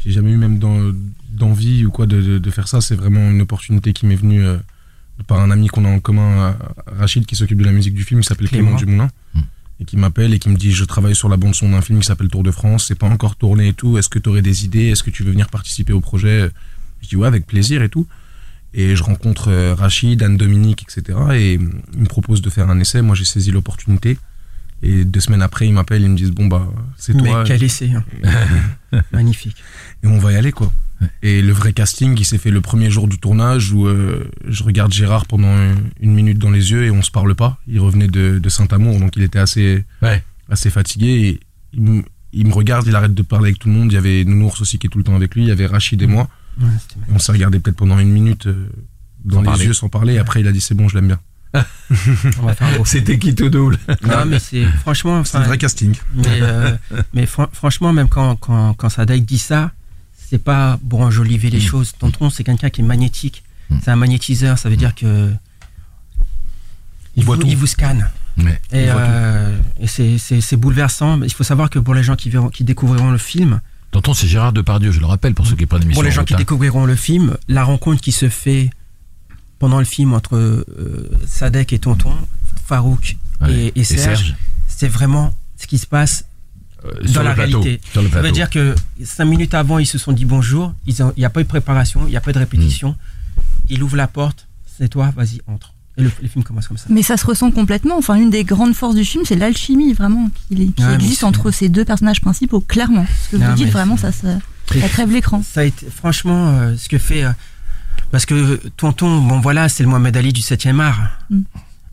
j'ai jamais eu même d'en- d'envie ou quoi de, de- de faire ça. C'est vraiment une opportunité qui m'est venue euh, par un ami qu'on a en commun, Rachid, qui s'occupe de la musique du film, qui s'appelle Clément, Clément. Dumoulin. Hmm. Et qui m'appelle et qui me dit Je travaille sur la bande-son d'un film qui s'appelle Tour de France. C'est pas encore tourné et tout. Est-ce que tu aurais des idées? Est-ce que tu veux venir participer au projet? Je dis Ouais, avec plaisir et tout. Et je rencontre euh, Rachid, Anne-Dominique, etc. Et euh, il me propose de faire un essai. Moi, j'ai saisi l'opportunité. Et deux semaines après, ils m'appellent, ils me disent Bon, bah, c'est Mais toi. quel essai, hein. Magnifique. et on va y aller quoi. Et le vrai casting, il s'est fait le premier jour du tournage où euh, je regarde Gérard pendant une, minute dans les yeux et on se parle pas. Il revenait de, de Saint-Amour, donc il était assez, Ouais. assez fatigué. Et il, me- il me regarde, il arrête de parler avec tout le monde. Il y avait Nounours aussi qui est tout le temps avec lui. Il y avait Rachid et moi. Ouais, c'était Et on s'est regardé peut-être pendant une minute euh, dans Sans les parler. yeux sans parler. Et après, il a dit c'est bon, je l'aime bien. C'était qui tout double Non, mais c'est franchement. C'est un vrai casting. Mais, euh, mais franchement, même quand, quand, quand Sadek dit ça, c'est pas pour enjoliver les Mm. choses. Tonton, c'est quelqu'un qui est magnétique. Mm. C'est un magnétiseur, ça veut dire que. Il voit vous, tout. il vous scanne. Et, euh, et c'est- bouleversant. Il faut savoir que pour les gens qui, verront, qui découvriront le film, Tonton, c'est Gérard Depardieu, je le rappelle, pour ceux qui prennent l'émission. pour les en gens qui découvriront le film, la rencontre qui se fait pendant le film entre euh, Sadek et Tonton, Farouk Ouais. et, et Serge, c'est vraiment ce qui se passe dans sur la plateau. réalité. Sur le Ça veut dire que cinq minutes avant, ils se sont dit bonjour. Il n'y a pas eu de préparation, il n'y a pas de répétition. Il ouvre la porte, c'est toi, vas-y, entre. Et le, le film commence comme ça. Mais ça se ressent complètement. Enfin, une des grandes forces du film, c'est l'alchimie vraiment qui, qui Ouais, mais existe entre ces deux personnages principaux, clairement. Ce que Non, vous dites, vraiment, ça, ça crève l'écran. Ça a été, franchement, euh, ce que fait. euh, parce que Tonton, bon voilà, c'est le Mohamed Ali du 7e art. Mm.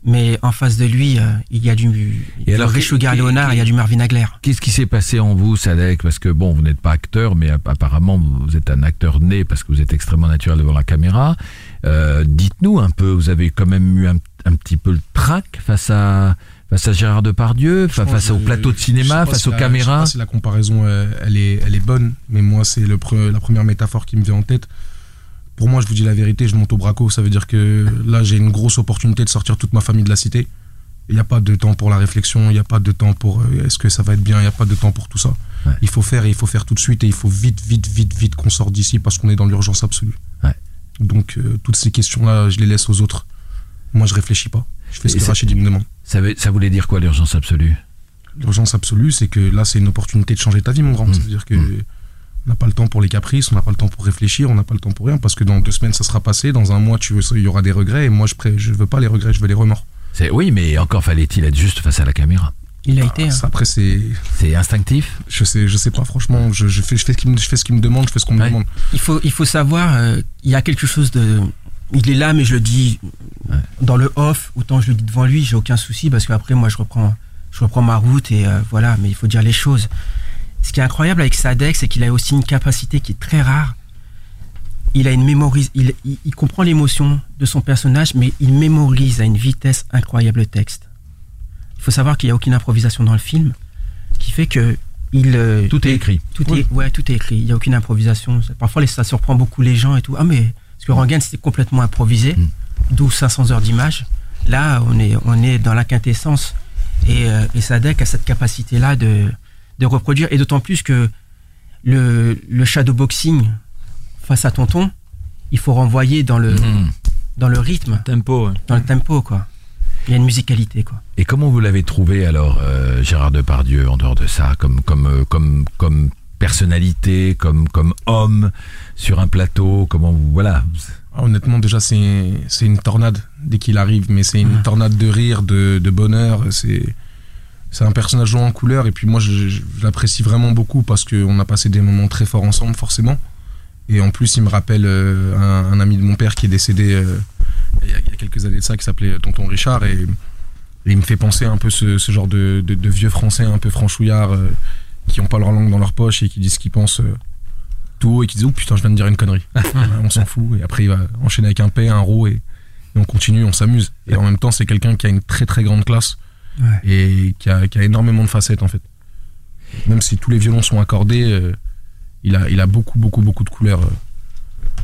Mais en face de lui, euh, il y a du, Et du alors, Rich qui- Sugar qui- Leonard, il y a du Marvin Hagler. Qu'est-ce qui s'est passé en vous, Sadek? Parce que bon, vous n'êtes pas acteur, mais app- apparemment vous êtes un acteur né parce que vous êtes extrêmement naturel devant la caméra. Euh, Dites-nous un peu, vous avez quand même eu un, un petit peu le trac face à face à Gérard Depardieu, Je face au plateau de cinéma, face si aux la- Je sais caméras. pas si la comparaison, euh, elle, est, elle est bonne, mais moi, c'est le pre- la première métaphore qui me vient en tête. Pour moi, je vous dis la vérité, je monte au braco. Ça veut dire que là, j'ai une grosse opportunité de sortir toute ma famille de la cité. Il n'y a pas de temps pour la réflexion, il n'y a pas de temps pour euh, est-ce que ça va être bien, il n'y a pas de temps pour tout ça. Ouais. Il faut faire et il faut faire tout de suite et il faut vite, vite, vite, vite qu'on sorte d'ici parce qu'on est dans l'urgence absolue. Ouais. Donc, euh, toutes ces questions-là, je les laisse aux autres. Moi, je réfléchis pas. Je fais ce Et que c'est- Rachid me demande. Ça, veut- ça voulait dire quoi l'urgence absolue? L'urgence absolue, c'est que là, c'est une opportunité de changer ta vie, mon grand. C'est-à-dire que Mm. On n'a pas le temps pour les caprices, on n'a pas le temps pour réfléchir, on n'a pas le temps pour rien, parce que dans deux semaines, ça sera passé, dans un mois, tu veux, il y aura des regrets, et moi, je ne je veux pas les regrets, je veux les remords. C'est oui, mais encore fallait-il être juste face à la caméra. Il a été. hein. Ça, Après, c'est. C'est instinctif. Je sais, je sais pas, franchement. Je, je fais, je, fais ce qu'il me, je fais ce qu'il me demande, je fais ce qu'on me demande. Il faut, il faut savoir, euh, il y a quelque chose de. Il est là, mais je le dis dans le off. Autant je le dis devant lui, j'ai aucun souci parce qu'après, moi, je reprends, je reprends ma route et euh, voilà. Mais il faut dire les choses. Ce qui est incroyable avec Sadek, c'est qu'il a aussi une capacité qui est très rare. Il a une mémorise, il, il, il comprend l'émotion de son personnage, mais il mémorise à une vitesse incroyable le texte. Il faut savoir qu'il n'y a aucune improvisation dans le film, qui fait que il. euh, Tout est écrit. tout Oui. est, ouais, tout est écrit. Il n'y a aucune improvisation. Parfois, ça surprend beaucoup les gens et tout. Ah, mais parce que Rangan, c'était complètement improvisé, Mm. d'où 500 heures d'image. Là, on est, on est dans la quintessence. Et, euh, et Sadek a cette capacité-là de, de reproduire. Et d'autant plus que le, le shadowboxing face à Tonton, il faut renvoyer dans le, Mhm. dans le rythme, Tempo. ouais. dans le tempo, quoi. Il y a une musicalité, quoi. Et comment vous l'avez trouvé alors, euh, Gérard Depardieu, en dehors de ça, comme comme euh, comme comme personnalité, comme comme homme sur un plateau, comment vous voilà. Ah, honnêtement, déjà, c'est c'est une tornade dès qu'il arrive, mais c'est une tornade de rire, de, de bonheur. C'est c'est un personnage en couleur, et puis moi, je, je- je l'apprécie vraiment beaucoup parce qu'on a passé des moments très forts ensemble, forcément. Et en plus, il me rappelle euh, un, un ami de mon père qui est décédé euh, il y, a, il y a quelques années de ça, qui s'appelait Tonton Richard, et, et il me fait penser un peu ce, ce genre de, de, de vieux français un peu franchouillards euh, qui ont pas leur langue dans leur poche et qui disent ce qu'ils pensent. euh, tout haut et qui disent oh putain je viens de dire une connerie on s'en fout et après il va enchaîner avec un P un ro et, et on continue on s'amuse et en même temps c'est quelqu'un qui a une très très grande classe Ouais. et qui a, qui a énormément de facettes en fait même si tous les violons sont accordés euh, il a il a beaucoup beaucoup beaucoup de couleurs euh,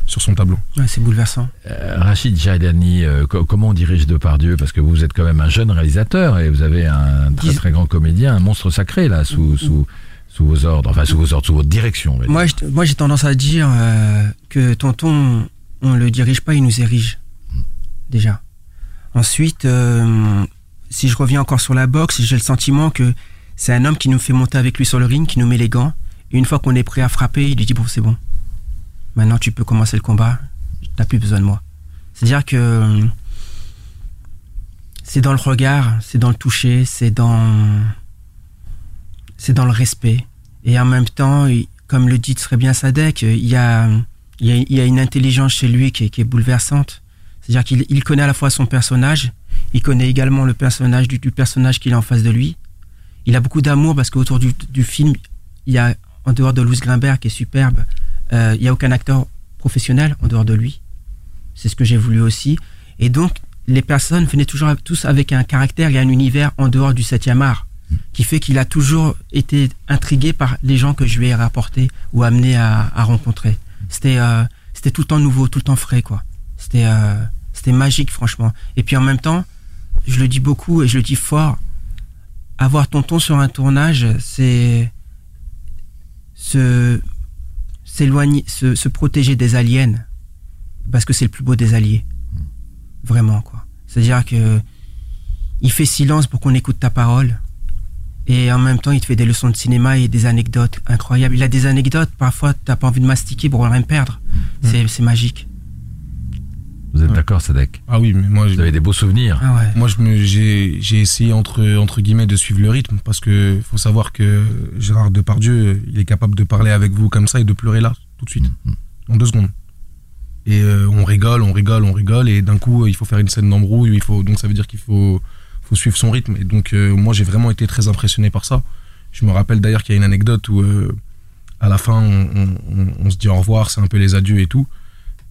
sur son tableau Ouais, c'est bouleversant. Euh, Rachid Jaidani, euh, co- comment on dirige Depardieu? Parce que vous êtes quand même un jeune réalisateur et vous avez un très Dis- très grand comédien, un monstre sacré là sous sous sous vos ordres, enfin sous vos ordres, sous votre direction. Moi, je- moi, j'ai tendance à dire euh, que tonton, on le dirige pas, il nous érige. Déjà. Ensuite, euh, si je reviens encore sur la boxe, j'ai le sentiment que c'est un homme qui nous fait monter avec lui sur le ring, qui nous met les gants. Et une fois qu'on est prêt à frapper, il lui dit bon, c'est bon. Maintenant, tu peux commencer le combat. T'as plus besoin de moi. C'est-à-dire que c'est dans le regard, c'est dans le toucher, c'est dans le respect. Et en même temps, comme le dit très bien Sadek, il y a, une intelligence chez lui qui est bouleversante. C'est-à-dire qu'il il connaît à la fois son personnage, il connaît également le personnage du, du personnage qu'il a en face de lui. Il a beaucoup d'amour parce qu'autour du, du film, il y a, en dehors de Louis Grimbert qui est superbe, euh, il n'y a aucun acteur professionnel en dehors de lui. C'est ce que j'ai voulu aussi. Et donc, les personnes venaient toujours tous avec un caractère et un univers en dehors du 7e art qui fait qu'il a toujours été intrigué par les gens que je lui ai rapportés ou amenés à, à rencontrer. C'était euh, c'était tout le temps nouveau, tout le temps frais, quoi. C'était euh, c'était magique, franchement. Et puis en même temps, je le dis beaucoup et je le dis fort, avoir tonton sur un tournage, c'est se s'éloigner, se, se protéger des aliens, parce que c'est le plus beau des alliés. Vraiment, quoi. C'est-à-dire que il fait silence pour qu'on écoute ta parole. Et en même temps, il te fait des leçons de cinéma et des anecdotes incroyables. Il a des anecdotes, parfois, t'as pas envie de mastiquer pour rien perdre. C'est c'est magique. Vous êtes Ouais. d'accord, Sadek ah oui mais moi Vous avez des beaux souvenirs. Ah ouais. Moi, je me, j'ai, j'ai essayé entre, entre guillemets de suivre le rythme parce que faut savoir que Gérard Depardieu, il est capable de parler avec vous comme ça et de pleurer là, tout de suite, en deux secondes. Et euh, on rigole, on rigole, on rigole et d'un coup, il faut faire une scène d'embrouille. Il faut, donc ça veut dire qu'il faut, faut suivre son rythme. Et donc, euh, moi, j'ai vraiment été très impressionné par ça. Je me rappelle d'ailleurs qu'il y a une anecdote où, euh, à la fin, on, on- on- on se dit au revoir, c'est un peu les adieux et tout.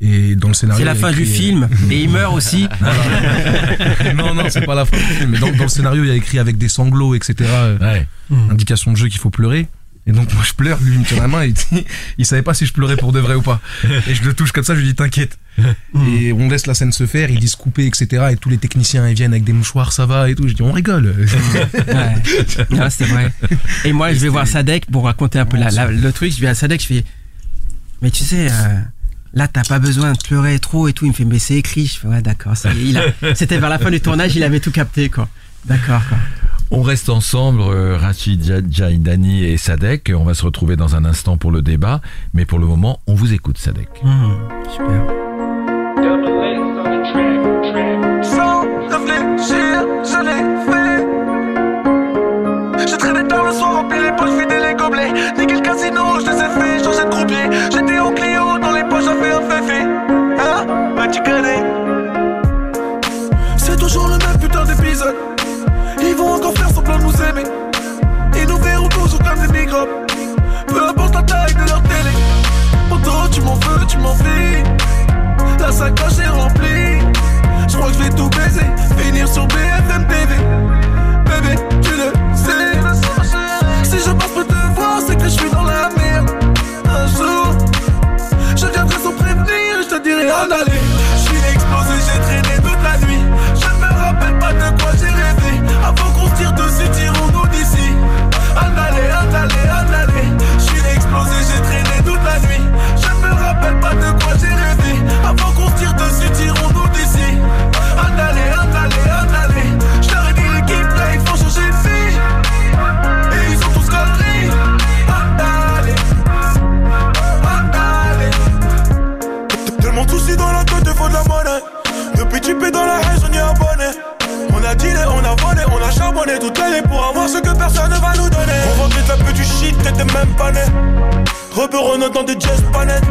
Et dans le scénario, C'est la fin du écrit, euh, film. Et il meurt aussi. non, non, c'est pas la fin du film. Mais dans, dans le scénario, il y a écrit avec des sanglots, etc. euh, Ouais. Indication de jeu qu'il faut pleurer. Et donc, moi, je pleure. Lui, il me tient la main et il, savait pas si je pleurais pour de vrai ou pas. Et je le touche comme ça, je lui dis t'inquiète. Et on laisse la scène se faire, ils disent couper, etc. Et tous les techniciens, ils viennent avec des mouchoirs, ça va et tout. Je dis on rigole. Ouais. Non, c'est vrai. Et moi, je vais voir Sadek pour raconter un peu la- la- le truc. Je vais à Sadek, je fais, mais tu sais, euh, là, t'as pas besoin de pleurer trop et tout. Il me fait, mais c'est écrit. Je fais, ouais, d'accord. ça y est, il a- C'était vers la fin du tournage, il avait tout capté, quoi. D'accord, quoi. On reste ensemble, euh, Rachid Ja- Jaidani et Sadek. On va se retrouver dans un instant pour le débat. Mais pour le moment, on vous écoute, Sadek. Mmh, super. So, Rebeu dans des jazz panettes.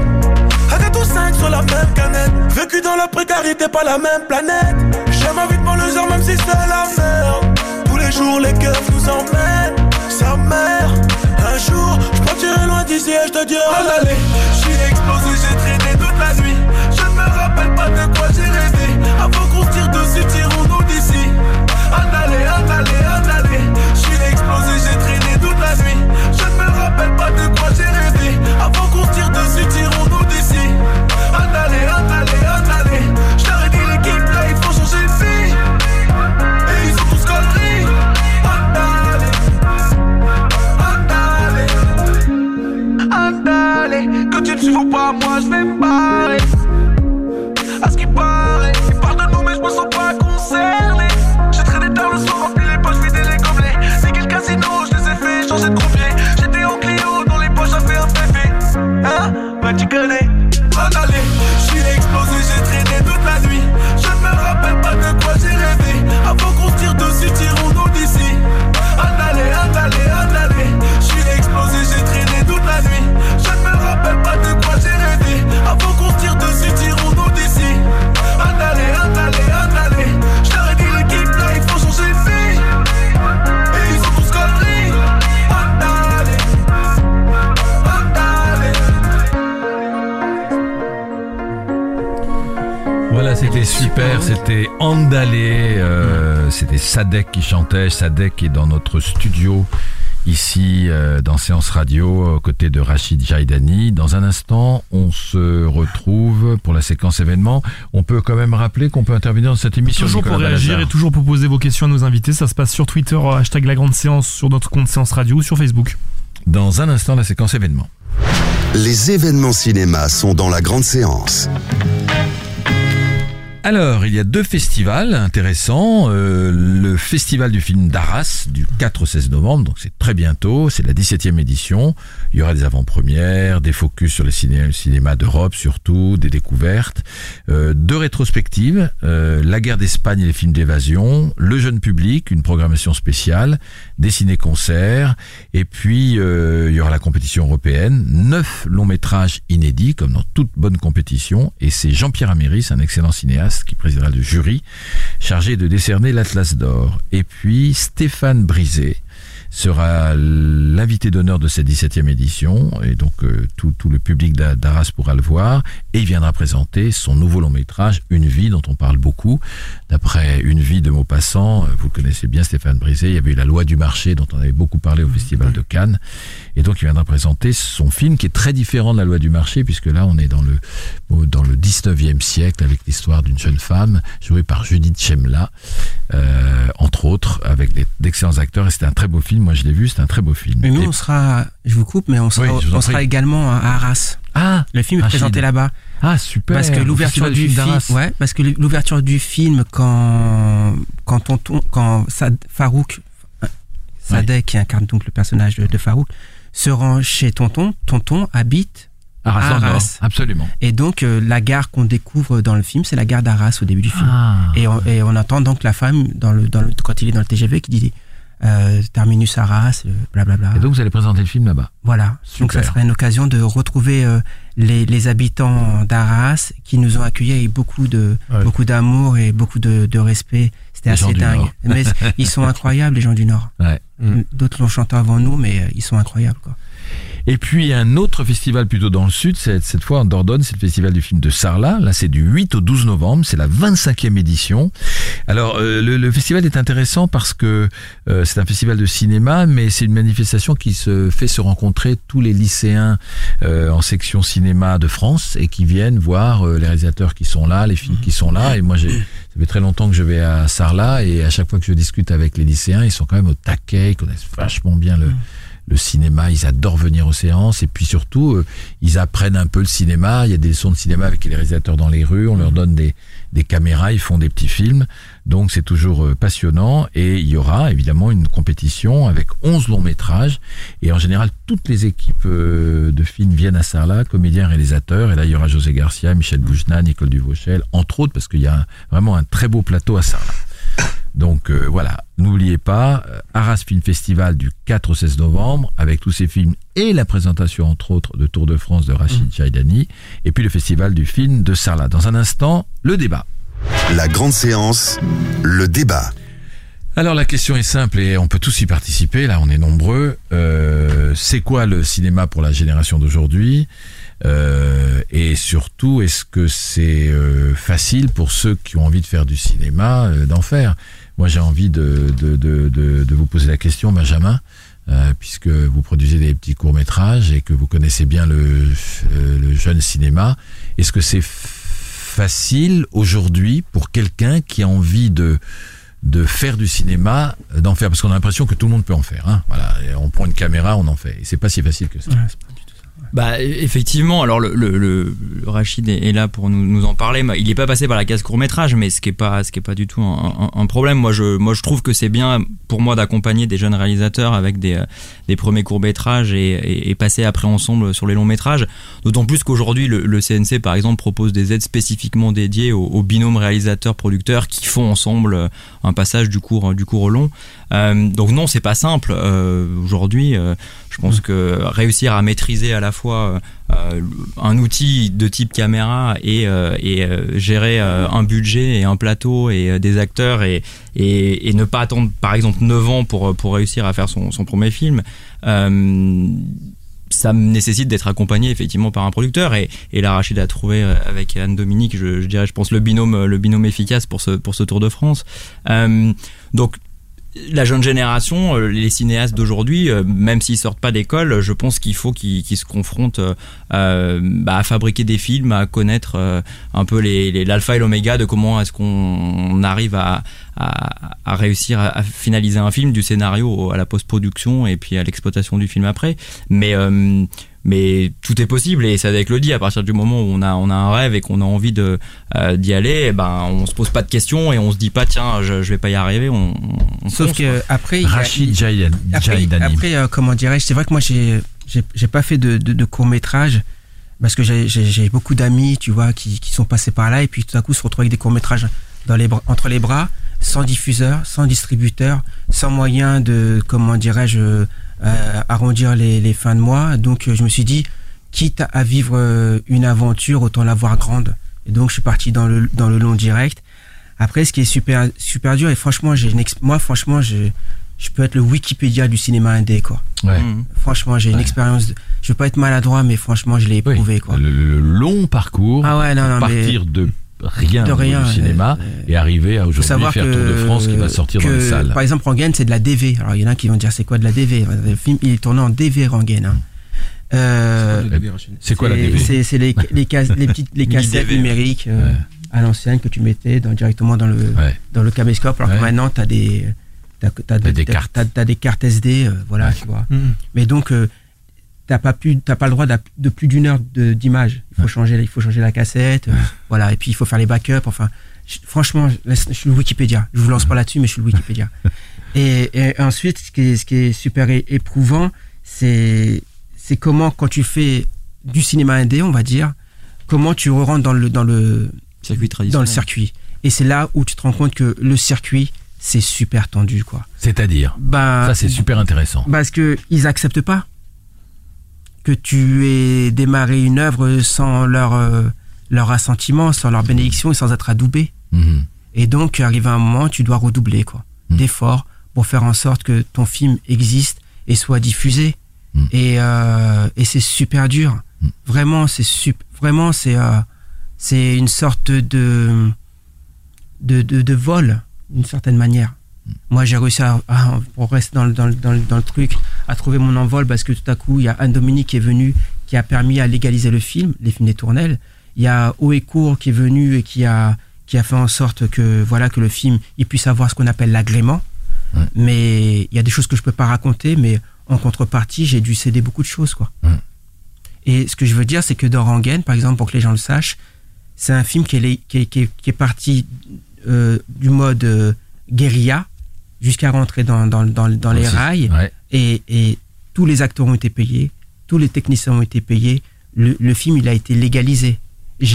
Avec tous cinq sur la même canette. Vécu dans la précarité, pas la même planète. J'aime ma vie de banlieusard, même si c'est la merde. Tous les jours, les keufs nous emmènent. Sa mère, un jour, je partirai loin d'ici et je te dirai en aller. Je suis explosé, Sadek qui chantait, Sadek est dans notre studio ici euh, dans Séance Radio aux côtés de Rachid Jaidani. Dans un instant, on se retrouve pour la séquence événement. On peut quand même rappeler qu'on peut intervenir dans cette émission. Toujours pour réagir Balazar. et toujours pour poser vos questions à nos invités. Ça se passe sur Twitter, hashtag la grande séance, sur notre compte séance radio ou sur Facebook. Dans un instant, la séquence événement. Les événements cinéma sont dans la grande séance. Alors, il y a deux festivals intéressants. Euh, le festival du film d'Arras du 4 au 16 novembre, donc c'est très bientôt, c'est la 17e édition. Il y aura des avant-premières, des focus sur le ciné- le cinéma d'Europe surtout, des découvertes, euh, deux rétrospectives, euh, la guerre d'Espagne et les films d'évasion, le jeune public, une programmation spéciale, des ciné-concerts, et puis euh, il y aura la compétition européenne, neuf longs métrages inédits, comme dans toute bonne compétition, et c'est Jean-Pierre Améris, un excellent cinéaste, qui présidera le jury, chargé de décerner l'Atlas d'or. Et puis Stéphane Brisé sera l'invité d'honneur de cette 17e édition, et donc euh, tout, tout le public d'A- d'Arras pourra le voir, et il viendra présenter son nouveau long métrage, Une vie, dont on parle beaucoup. D'après Une vie de Maupassant, euh, vous le connaissez bien Stéphane Brisé, il y avait eu La loi du marché, dont on avait beaucoup parlé au Festival de Cannes, et donc il viendra présenter son film qui est très différent de La loi du marché, puisque là on est dans le, dans le 19e siècle, avec l'histoire d'une jeune femme, jouée par Judith Chemla, euh, entre autres, avec d'excellents acteurs, et c'était un très beau film, moi je l'ai vu, c'est un très beau film. Et nous, Et- on sera, je vous coupe, mais on sera, Oui, on également à Arras. Ah, Le film est Rachid. présenté là-bas. ah super Parce que l'ouverture du film ouais, parce que l'ouverture du film quand quand tonton, quand Farouk, Sadek qui incarne donc le personnage de, de Farouk, se rend chez tonton, tonton habite Arras, Nord, absolument. et donc euh, la gare qu'on découvre dans le film, c'est la gare d'Arras au début du film. Ah. Et, on, et on entend donc la femme dans le, dans le, quand il est dans le TGV qui dit euh, Terminus Arras, euh, blablabla. Et donc vous allez présenter le film là-bas. Voilà. Donc ça Super. sera une occasion de retrouver euh, les, les habitants d'Arras qui nous ont accueillis avec beaucoup de Ouais. beaucoup d'amour et beaucoup de, de respect. C'était assez dingue. Mais ils sont incroyables les gens du Nord. Ouais. D'autres l'ont chanté avant nous, mais ils sont incroyables quoi. Et puis un autre festival plutôt dans le sud, cette fois en Dordogne, c'est le festival du film de Sarlat. Là, c'est du 8 au 12 novembre, c'est la 25e édition. Alors, euh, le, le festival est intéressant parce que euh, c'est un festival de cinéma, mais c'est une manifestation qui se fait se rencontrer tous les lycéens euh, en section cinéma de France et qui viennent voir euh, les réalisateurs qui sont là, les films qui sont là. Et moi, j'ai, ça fait très longtemps que je vais à Sarlat et à chaque fois que je discute avec les lycéens, ils sont quand même au taquet, ils connaissent vachement bien le, le cinéma, ils adorent venir aux séances. Et puis surtout euh, ils apprennent un peu le cinéma, il y a des leçons de cinéma avec les réalisateurs dans les rues, on leur donne des, des caméras, ils font des petits films, donc c'est toujours euh, passionnant. Et il y aura évidemment une compétition avec 11 longs métrages. Et en général toutes les équipes euh, de films viennent à Sarlat, comédiens, réalisateurs. Et là il y aura José Garcia, Michel Boujna, Nicole Duvauchel, entre autres parce qu'il y a un- vraiment un très beau plateau à Sarlat. Donc euh, voilà, n'oubliez pas, euh, Arras Film Festival du 4 au 16 novembre, avec tous ces films et la présentation entre autres de Tour de France de Rachid Chaïdani, et puis le festival du film de Sarlat. Dans un instant, le débat. La grande séance, le débat. Alors la question est simple et on peut tous y participer, là on est nombreux. Euh, c'est quoi le cinéma pour la génération d'aujourd'hui? Euh, Et surtout, est-ce que c'est euh, facile pour ceux qui ont envie de faire du cinéma euh, d'en faire? Moi j'ai envie de, de, de, de, vous poser la question, Benjamin, euh, puisque vous produisez des petits courts-métrages et que vous connaissez bien le, euh, le jeune cinéma. Est-ce que c'est facile aujourd'hui pour quelqu'un qui a envie de de faire du cinéma, d'en faire, parce qu'on a l'impression que tout le monde peut en faire. Hein. Voilà, on prend une caméra, on en fait. Et c'est pas si facile que ça. Bah effectivement, alors le, le, le- Rachid est, là pour nous, nous en parler. Il n'est pas passé par la case court métrage, mais ce qui est pas ce qui est pas du tout un, un- un problème. Moi je moi je trouve que c'est bien pour moi d'accompagner des jeunes réalisateurs avec des des premiers courts métrages et, et, et passer après ensemble sur les longs métrages. D'autant plus qu'aujourd'hui le, le CNC par exemple propose des aides spécifiquement dédiées aux, aux binômes réalisateurs producteurs qui font ensemble un passage du court du court au long. Euh, donc non, c'est pas simple euh, aujourd'hui. euh, je pense que réussir à maîtriser à la fois un outil de type caméra et, et gérer un budget et un plateau et des acteurs et, et, et ne pas attendre par exemple 9 ans pour, pour réussir à faire son, son premier film. Ça nécessite d'être accompagné effectivement par un producteur et, et là Rachid a trouvé avec Anne Dominique je, je dirais je pense le binôme le binôme efficace pour ce pour ce Tour de France euh, donc la jeune génération, euh, les cinéastes d'aujourd'hui, euh, même s'ils sortent pas d'école, je pense qu'il faut qu'ils se confrontent euh, bah, à fabriquer des films, à connaître un peu l'alpha et l'oméga de comment est-ce qu'on arrive à, réussir à, finaliser un film, du scénario à la post-production et puis à l'exploitation du film après. Mais tout est possible et ça avec le dit à partir du moment où on a on a un rêve et qu'on a envie de euh, d'y aller eh ben on se pose pas de questions et on se dit pas tiens je, je vais pas y arriver on, on Sauf fonce, que quoi. après, il y a- Rachid Jaïdan- après, Jaïdani. après, euh, comment dirais-je, c'est vrai que moi j'ai j'ai pas fait de, de, de court métrage parce que j'ai- beaucoup d'amis, tu vois, qui, qui sont passés par là et puis tout à coup se retrouver avec des courts métrages dans les bras- entre les bras, sans diffuseur, sans distributeur, sans moyen de comment dirais-je euh, arrondir les, les fins de mois. Donc euh, je me suis dit, quitte à vivre euh, une aventure, autant la voir grande. Et donc je suis parti dans le dans le long direct. Après, ce qui est super super dur et franchement, j'ai moi franchement, je je peux être le Wikipédia du cinéma indé quoi. Ouais. Mhm. Franchement, j'ai une expérience. De... Je veux pas être maladroit, mais franchement, je l'ai Oui. éprouvé quoi. Le, le long parcours, Ah ouais, non, non, mais partir de rien, de rien, du cinéma euh, et arriver à aujourd'hui savoir faire que Tour de France qui va sortir dans que, les salles. Par exemple, Rangen, c'est de la DV. Alors il y en a qui vont dire c'est quoi de la DV Le film, il est tourné en DV Rangen. Hein. Euh, C'est quoi la DV C'est les, les, cas- les petites les cassettes DV. numériques euh, Ouais. à l'ancienne que tu mettais dans- directement dans le Ouais. dans le caméscope. Alors Ouais. que maintenant, t'as des t'as, cartes. t'as- t'as des cartes SD, euh, voilà, Ouais. tu vois. Mhm. Mais donc, euh, t'as pas pu, t'as pas le droit de plus d'une heure de- d'image. Il faut Ouais. changer, il faut changer la cassette, euh, voilà. Et puis il faut faire les backups. Enfin, je- franchement, je, suis le Wikipédia. Je vous lance pas là-dessus, mais je suis le Wikipédia. et, et ensuite, ce qui est, ce qui est super éprouvant, c'est, c'est comment quand tu fais du cinéma indé, on va dire, comment tu rentres dans le dans le circuit dans traditionnel le circuit. Et c'est là où tu te rends compte que le circuit, c'est super tendu, quoi. C'est-à-dire? Ben, Ça, c'est super intéressant. Parce que ils acceptent pas que tu aies démarré une œuvre sans leur, euh, leur assentiment, sans leur bénédiction et sans être adoubé. Mhm. Et donc, arrivé à un moment, tu dois redoubler quoi, Mm. d'efforts pour faire en sorte que ton film existe et soit diffusé. Mm. Et, euh, et c'est super dur. Vraiment, c'est vraiment c'est euh, c'est une sorte de de, de, de vol d'une certaine manière. Moi, j'ai réussi à, à- pour rester dans le, dans, le, dans, le, dans le truc, à trouver mon envol parce que tout à coup, il y a Anne Dominique qui est venu, qui a permis à légaliser le film, les films des tournelles. Il y a Haut et Court qui est venu et qui a, qui a fait en sorte que, voilà, que le film, il puisse avoir ce qu'on appelle l'agrément. Ouais. Mais il y a des choses que je peux pas raconter, mais en contrepartie, j'ai dû céder beaucoup de choses, quoi. Ouais. Et ce que je veux dire, c'est que Dorangen, par exemple, pour que les gens le sachent, c'est un film qui est, qui est, qui est, qui est parti euh, du mode euh, guérilla jusqu'à rentrer dans, dans, dans, dans les rails. Ouais. Et, et tous les acteurs ont été payés, tous les techniciens ont été payés. Le, le film, il a été légalisé.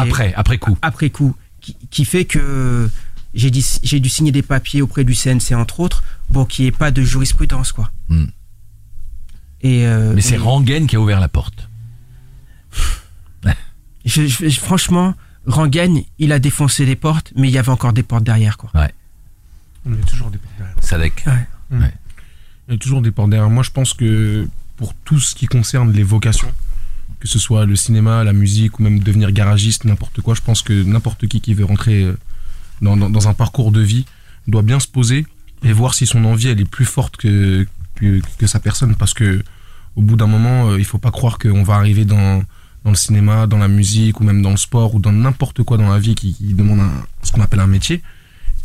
Après, après coup. après coup, qui, qui fait que j'ai dû signer des papiers auprès du CNC entre autres pour qu'il n'y ait pas de jurisprudence quoi. Hmm. Et euh, Mais c'est Rangen qui a ouvert la porte. je- je- je- franchement, Rangen, il a défoncé les portes, mais il y avait encore des portes derrière quoi. On avait toujours des portes Sadek. Il y a toujours des portes derrière. Moi, je pense que pour tout ce qui concerne les vocations, que ce soit le cinéma, la musique ou même devenir garagiste, n'importe quoi, je pense que n'importe qui qui veut rentrer euh, dans, dans- dans un parcours de vie doit bien se poser et voir si son envie elle est plus forte que, que, que sa personne. Parce que au bout d'un moment, euh, il faut pas croire qu'on va arriver dans, dans le cinéma, dans la musique ou même dans le sport ou dans n'importe quoi dans la vie qui, qui demande un- ce qu'on appelle un métier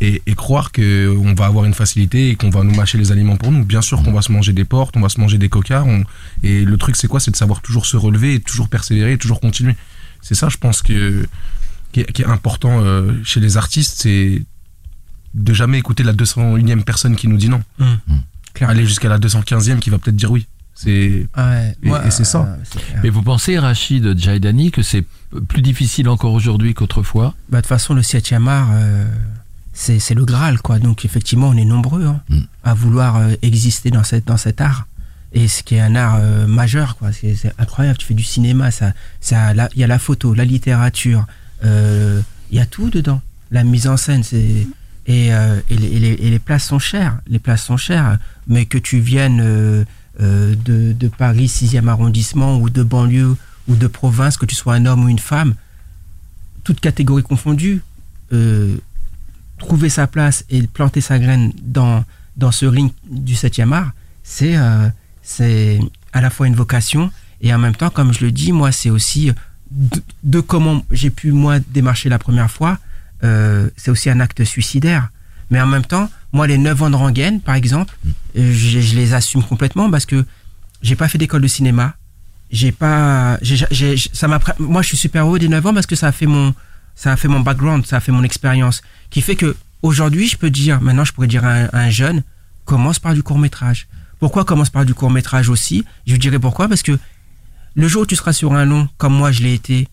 et, et croire que on va avoir une facilité et qu'on va nous mâcher les aliments pour nous. Bien sûr qu'on va se manger des portes, on va se manger des cocards. on- et le truc, c'est quoi? C'est de savoir toujours se relever, et toujours persévérer, et toujours continuer. C'est ça, je pense, que, qui, est, qui est important euh, chez les artistes, c'est de jamais écouter la 201e personne qui nous dit non. Clairement. Aller jusqu'à la 215e qui va peut-être dire oui. C'est Ouais, Et- et c'est ça. euh. Mais vous pensez, Rachid Jaidani, que c'est plus difficile encore aujourd'hui qu'autrefois? Bah, de toute façon, le 7e art, euh, c'est c'est le Graal, quoi. Donc, effectivement, on est nombreux hein, Mm. à vouloir euh, exister dans, cette, dans cet art. Et ce qui est un art euh, majeur, quoi. C'est incroyable. Tu fais du cinéma, ça, ça, il y a la photo, la littérature, euh, il y a tout dedans. La mise en scène, c'est. Et, et, les, et les- et les places sont chères. Les places sont chères. Mais que tu viennes de, de Paris 6e arrondissement ou de banlieue ou de province, que tu sois un homme ou une femme, toutes catégories confondues, euh, trouver sa place et planter sa graine dans, dans ce ring du 7e art, c'est euh, c'est à la fois une vocation et en même temps, comme je le dis, moi, c'est aussi de, de comment j'ai pu, moi, démarcher la première fois, euh, c'est aussi un acte suicidaire. Mais en même temps, moi, les 9 ans de rengaine, par exemple, euh, je, je les assume complètement parce que j'ai pas fait d'école de cinéma. J'ai pas, j'ai, j'ai- ça m'a, moi, je suis super heureux des 9 ans parce que ça a fait mon, ça a fait mon background, ça a fait mon expérience, qui fait que aujourd'hui, je peux dire, maintenant, je pourrais dire à un, à un jeune, commence par du court métrage. Pourquoi commence par du court métrage aussi? Je vous dirais pourquoi? Parce que le jour où tu seras sur un long, comme moi je l'ai été,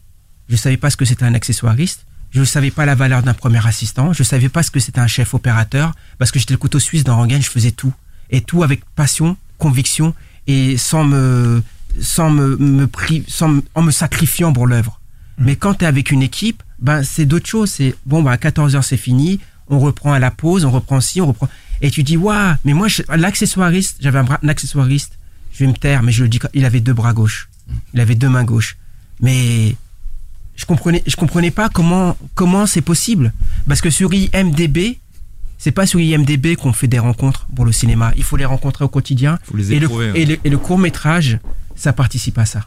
je savais pas ce que c'était un accessoiriste, je ne savais pas la valeur d'un premier assistant, je savais pas ce que c'était un chef opérateur, parce que j'étais le couteau suisse dans Rangen, je faisais tout. Et tout avec passion, conviction, et sans me, sans me, me pri- sans en me sacrifiant pour l'œuvre. Mais quand tu es avec une équipe, ben, c'est d'autres choses. C'est bon, ben, à 14h, c'est fini. On reprend à la pause, on reprend ci, on reprend. Et tu dis, waouh, mais moi, l'accessoiriste, j'avais un, bras- un accessoiriste, je vais me taire, mais je le dis, il avait deux bras gauches. Il avait deux mains gauches. Mais je comprenais, je comprenais pas comment, comment c'est possible. Parce que sur IMDB, c'est pas sur IMDB qu'on fait des rencontres pour le cinéma. Il faut les rencontrer au quotidien. Faut les et, le, éprouver, et, le, et le court métrage, ça participe à ça.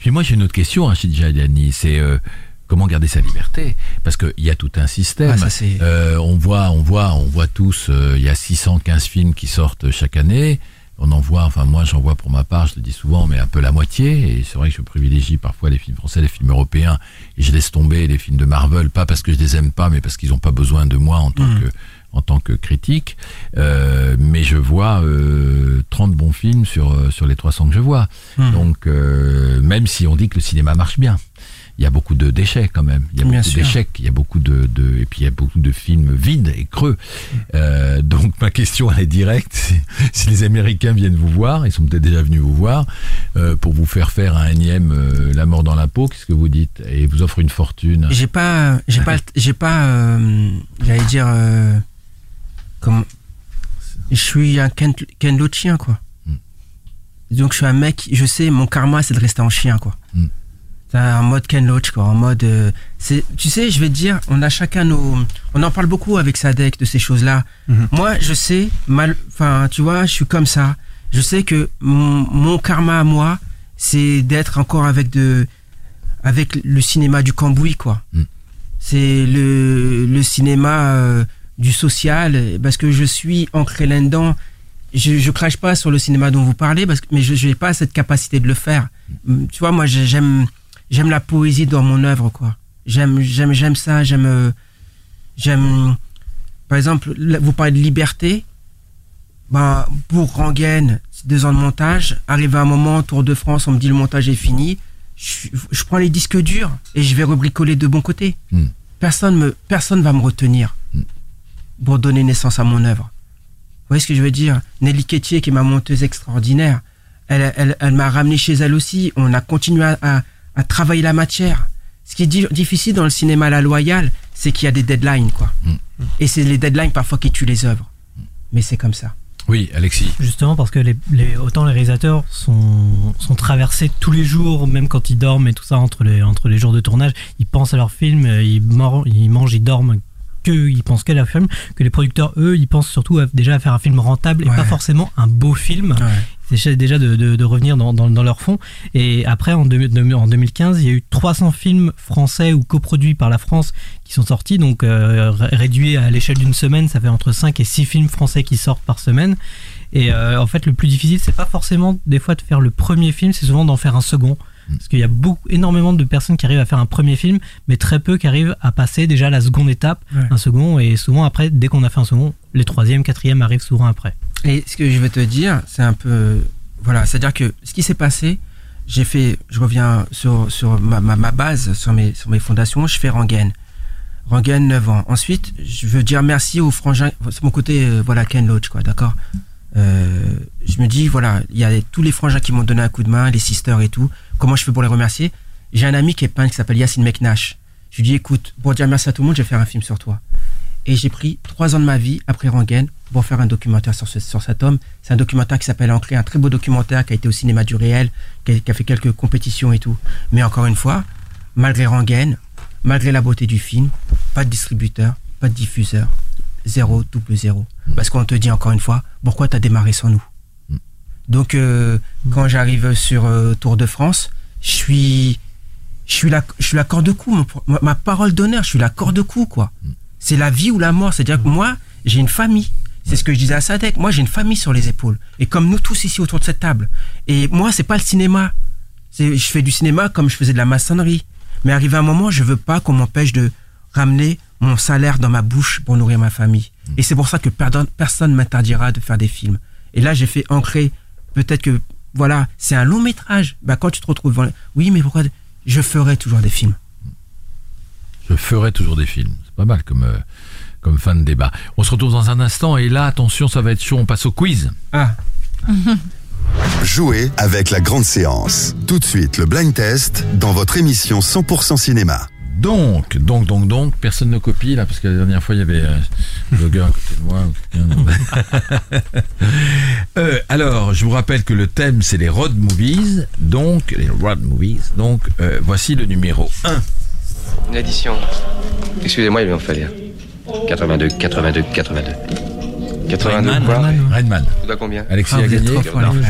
Puis moi j'ai une autre question, Rachid Jaidani, c'est euh, comment garder sa liberté? Parce qu'il y a tout un système. Ah, ça, Euh, on voit, on voit, on voit tous. euh, Il y a 615 films qui sortent chaque année. On en voit, enfin moi j'en vois pour ma part, je le dis souvent, mais un peu la moitié. Et c'est vrai que je privilégie parfois les films français, les films européens, et je laisse tomber les films de Marvel, pas parce que je les aime pas, mais parce qu'ils n'ont pas besoin de moi en tant Mm. que en tant que critique. Euh, mais je vois euh, 30 bons films sur euh, sur les 300 que je vois. Mm. Donc euh, même si on dit que le cinéma marche bien. Il y a beaucoup de déchets quand même. Il y a Bien beaucoup d'échecs, il y a beaucoup de, de et puis il y a beaucoup de films vides et creux. Euh, donc ma question elle est directe. Si les Américains viennent vous voir, ils sont peut-être déjà venus vous voir euh, pour vous faire faire un énième euh, La mort dans la peau, qu'est-ce que vous dites? Et vous offrent une fortune. J'ai pas, j'ai pas, j'ai pas, j'allais dire, comment, je suis un Ken, Ken Loachien, quoi. Mm. Donc je suis un mec, je sais, mon karma c'est de rester en chien, quoi. Mm. C'est un mode Ken Loach, quoi. En mode, euh, c'est, tu sais, je vais te dire, on a chacun nos, on en parle beaucoup avec Sadek de ces choses-là. Mhm. Moi, je sais, mal, enfin, tu vois, je suis comme ça. Je sais que mon, mon karma à moi, c'est d'être encore avec de, avec le cinéma du cambouis, quoi. Mm. C'est le, le cinéma euh, du social, parce que je suis ancré là-dedans. Je, je crache pas sur le cinéma dont vous parlez, parce que, mais je n'ai pas cette capacité de le faire. Mm, Tu vois, moi, j'ai- j'aime, j'aime la poésie dans mon œuvre, quoi. J'aime, j'aime, j'aime ça. J'aime, j'aime. Par exemple, vous parlez de liberté. Ben, pour Rangaine, c'est deux ans de montage. Arrivé à un moment, Tour de France, on me dit le montage est fini. Je, je prends les disques durs et je vais rebricoler de bon côté. Hmm. Personne me, personne va me retenir Hmm. pour donner naissance à mon œuvre. Vous voyez ce que je veux dire? Nelly Quétier, qui est ma monteuse extraordinaire, elle, elle, elle m'a ramené chez elle aussi. On a continué à, à- à travailler la matière. Ce qui est di- difficile dans le cinéma à la loyale, c'est qu'il y a des deadlines, quoi. Hmm. Et c'est les deadlines parfois qui tuent les œuvres. Mais c'est comme ça. Oui, Alexis. Justement parce que les, les- autant les réalisateurs sont, sont traversés tous les jours, même quand ils dorment et tout ça, entre les, entre les jours de tournage, ils pensent à leur film, euh, ils mangent, ils dorment, que ils pensent qu'à leur film, que les producteurs, eux, ils pensent surtout à- déjà à faire un film rentable et Ouais. pas forcément un beau film. Ouais. C'est déjà de, de- de revenir dans, dans- dans leur fond. Et après, en, deux- de- en 2015, il y a eu 300 films français ou coproduits par la France qui sont sortis. Donc, euh, ré- réduit à l'échelle d'une semaine, ça fait entre 5 et 6 films français qui sortent par semaine. Et euh, en fait, le plus difficile, c'est pas forcément des fois de faire le premier film, c'est souvent d'en faire un second. Parce qu'il y a beaucoup, énormément de personnes qui arrivent à faire un premier film, mais très peu qui arrivent à passer déjà la seconde étape, Ouais. un second. Et souvent, après, dès qu'on a fait un second, les troisième, quatrième arrivent souvent après. Et ce que je vais te dire, c'est un peu. Voilà, c'est-à-dire que ce qui s'est passé, j'ai fait. Je reviens sur, sur ma, ma, ma base, sur mes, sur mes fondations, je fais Rangaine. Rangaine, 9 ans. Ensuite, je veux dire merci aux frangins. C'est mon côté, euh, voilà, Ken Loach, quoi, d'accord? Euh, Je me dis, voilà, il y a tous les frangins qui m'ont donné un coup de main, les sisters et tout. Comment je fais pour les remercier? J'ai un ami qui est peintre qui s'appelle Yacine Meknash. Je lui dis, écoute, pour dire merci à tout le monde, je vais faire un film sur toi. Et j'ai pris trois ans de ma vie après Rangaine pour faire un documentaire sur, ce- sur cet homme. C'est un documentaire qui s'appelle Ancré, un très beau documentaire qui a été au cinéma du réel, qui a, qui a fait quelques compétitions et tout. Mais encore une fois, malgré Rangaine, malgré la beauté du film, pas de distributeur, pas de diffuseur, zéro, double zéro. Parce qu'on te dit encore une fois, pourquoi tu as démarré sans nous Donc, euh, quand j'arrive sur euh, Tour de France, je suis, je suis la, je suis la corde cou, mon pro- ma, ma parole d'honneur, je suis la corde cou, quoi. C'est la vie ou la mort. C'est-à-dire que moi, j'ai une famille. C'est ce que je disais à Sadek. Moi, j'ai une famille sur les épaules. Et comme nous tous ici autour de cette table. Et moi, c'est pas le cinéma. Je fais du cinéma comme je faisais de la maçonnerie. Mais arrivé un moment, je veux pas qu'on m'empêche de ramener mon salaire dans ma bouche pour nourrir ma famille. Et c'est pour ça que personne m'interdira de faire des films. Et là, j'ai fait ancrer. Peut-être que, voilà, c'est un long métrage. Bah, quand tu te retrouves, devant- oui, mais pourquoi Je ferai toujours des films? Je ferai toujours des films. C'est pas mal comme, euh, comme fin de débat. On se retrouve dans un instant et là, attention, ça va être chaud. On passe au quiz. Ah, Jouez avec la grande séance. Tout de suite, le blind test dans votre émission 100% cinéma. Donc, donc, donc, donc, personne ne copie là, parce que la dernière fois il y avait euh, un blogueur à côté de moi. ou quelqu'un. Euh, alors, je vous rappelle que le thème c'est les road movies, donc les road movies. Donc, euh, voici le numéro 1. Une addition. Excusez-moi, il va en falloir. 82, 82, 82. 82 Rainman, quoi Rainman, Redman. Tu dois combien Alexis Ah, a gagné.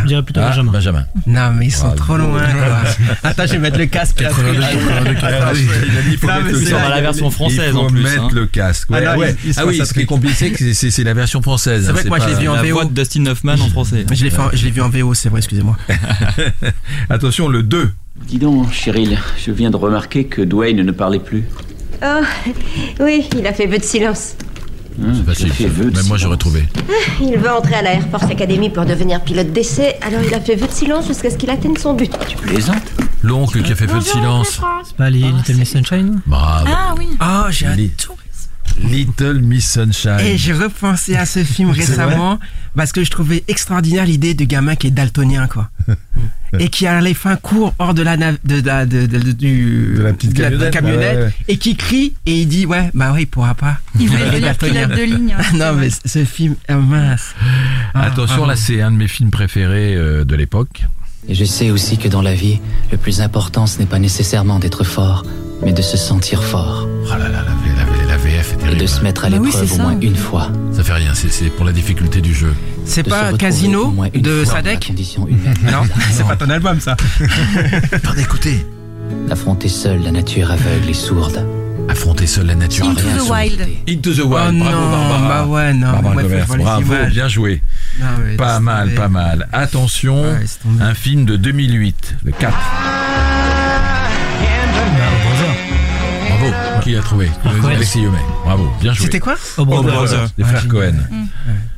Je dirais plutôt Ah, Benjamin. Benjamin. Non, mais ils sont Ah, trop loin. Attends, je vais mettre le casque. là. Ah, oui, il a dit, il faut mettre mais le casque. la version française, Il faut en plus, mettre hein. le casque. Ouais, Ah non, ouais. il- il se Ah oui, ce qui est compliqué, c'est- la version française. C'est vrai que moi, je l'ai vu en La VO. voix de Dustin Hoffman en français. Je l'ai vu en VO, c'est vrai, excusez-moi. Attention, le 2. Dis donc, Cheryl, je viens de remarquer que Dwayne ne parlait plus. Oh, oui, il a fait vœu de silence. Hein, C'est facile. fait ça. vœu de Même moi, j'aurais trouvé. Il veut entrer à la Air Force Academy pour devenir pilote d'essai, alors il a fait vœu de silence jusqu'à ce qu'il atteigne son but. Tu plaisantes L'oncle qui a fait feu de silence. C'est pas les Little Miss Sunshine Bravo. Ah oui. Oh, j'ai Li- Little Miss Sunshine. Et j'ai repensé à ce film récemment parce que je trouvais extraordinaire l'idée du gamin qui est daltonien, quoi. et qui a les fins courts hors de la, de, la- de, de- de- du, De la petite camionnette, ouais, ouais. et qui crie et il dit ouais bah ouais il pourra pas. Il daltonien. pilote de ligne. hein, non mais ce film est mince. Ah, Attention, ah, là c'est un de mes films préférés euh, de l'époque. Et je sais aussi que dans la vie, le plus important, ce n'est pas nécessairement d'être fort, mais de se sentir fort. Oh là là, la, terrible. de se mettre à Ah oui, l'épreuve au ça. moins une fois. Ça fait rien, c'est- c'est pour la difficulté du jeu. C'est pas Casino de Sadek. Non, c'est pas ton album ça. Attendez, écoutez. Affronter seul la nature aveugle et sourde. Affronter seul la nature. Into rien the Wild. Into the Oh Wild, non, bravo Barbara. bah ouais non. Barbara moi, faut bravo, bien joué. Non, mais Pas mal, pas mal. Attention, Ouais, tomber. un film de 2008, le 4. Bravo, qui l'a trouvé Cohen. Alexis Yomé. Bravo, bien joué. C'était quoi. Brothers, les frères Cohen.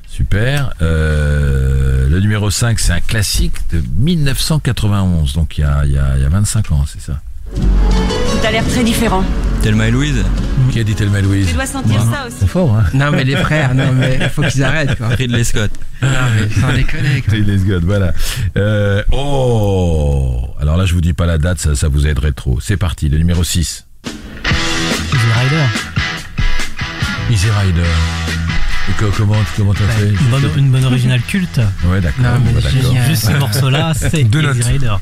Super. Euh, le numéro 5, c'est un classique de 1991, donc il y a, il y a- il y a 25 ans, c'est ça. Tout a l'air très différent. Thelma et Louise. Qui a dit Thelma et Louise Tu dois sentir ça aussi. C'est fort, hein Non mais les frères, non mais il faut qu'ils arrêtent quoi. Ridley Scott. Non mais sans déconner quoi. Ridley Scott, voilà. Euh, oh Alors là, je vous dis pas la date, ça, ça vous aiderait trop. C'est parti, le numéro 6. Easy Rider. Easy Rider. Et comment comment t'as fait? Une bonne, une bonne originale culte. Ouais, d'accord. Non, mais bah. Juste ce morceau-là, c'est Easy. Rider.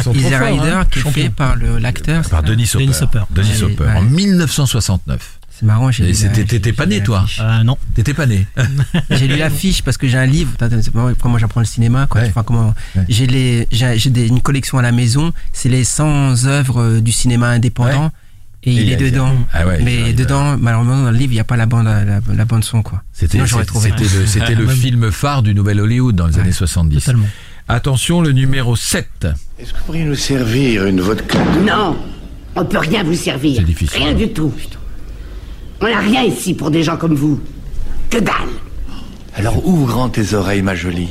Trop Easy Rider hein. qui est fait par le l'acteur. Par Denis Hopper. Denis Hopper. Denis Ouais, Hopper, ouais. en 1969. C'est marrant, j'ai t'étais pas né, toi l'affiche. Euh, non. T'étais pas né J'ai lu l'affiche parce que j'ai un livre. Comment j'apprends le cinéma quoi. Ouais. Enfin comment. Ouais. J'ai une collection à la maison. C'est les 100 œuvres euh, du cinéma indépendant. Et, il il est dedans. Ah ouais, Mais dedans, malheureusement, dans le livre, il n'y a pas la bande, la, la bande son, quoi. C'était Sinon, j'aurais c'était- trouvé. c'était le, c'était le film phare du Nouvel Hollywood dans les années 70. Totalement. Attention, le numéro 7. Est-ce que vous pourriez nous servir une vodka Non, on peut rien vous servir. C'est difficile. Rien du tout. On n'a rien ici pour des gens comme vous. Que dalle. Alors ouvre grand tes oreilles, ma jolie?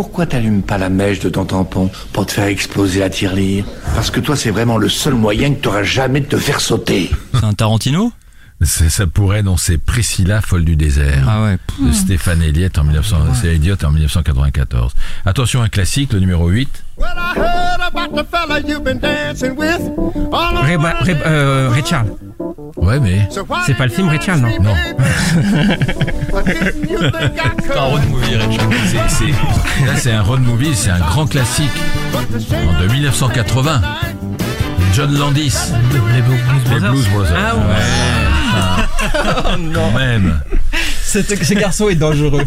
Pourquoi t'allumes pas la mèche de ton tampon pour te faire exploser la tirelire Parce que toi, c'est vraiment le seul moyen que t'auras jamais de te faire sauter. C'est un Tarantino? Ça, ça pourrait, non, c'est Priscilla, folle du désert. Ah ouais. De Stéphane Elliott en 1900, c'est Elliott en 1994. Attention, un classique, le numéro 8. Ray, Ba- Ray- euh, Ray Charles. Ouais, mais. C'est pas le film Ray Charles, non Non. C'est un road movie, Richard. C'est- c'est- là, c'est un road movie, c'est un grand classique. En de 1980. John Landis. Les Blues Les Brothers. Blues Brothers. Ah ouais. Ah, quand même. Ce garçon est dangereux.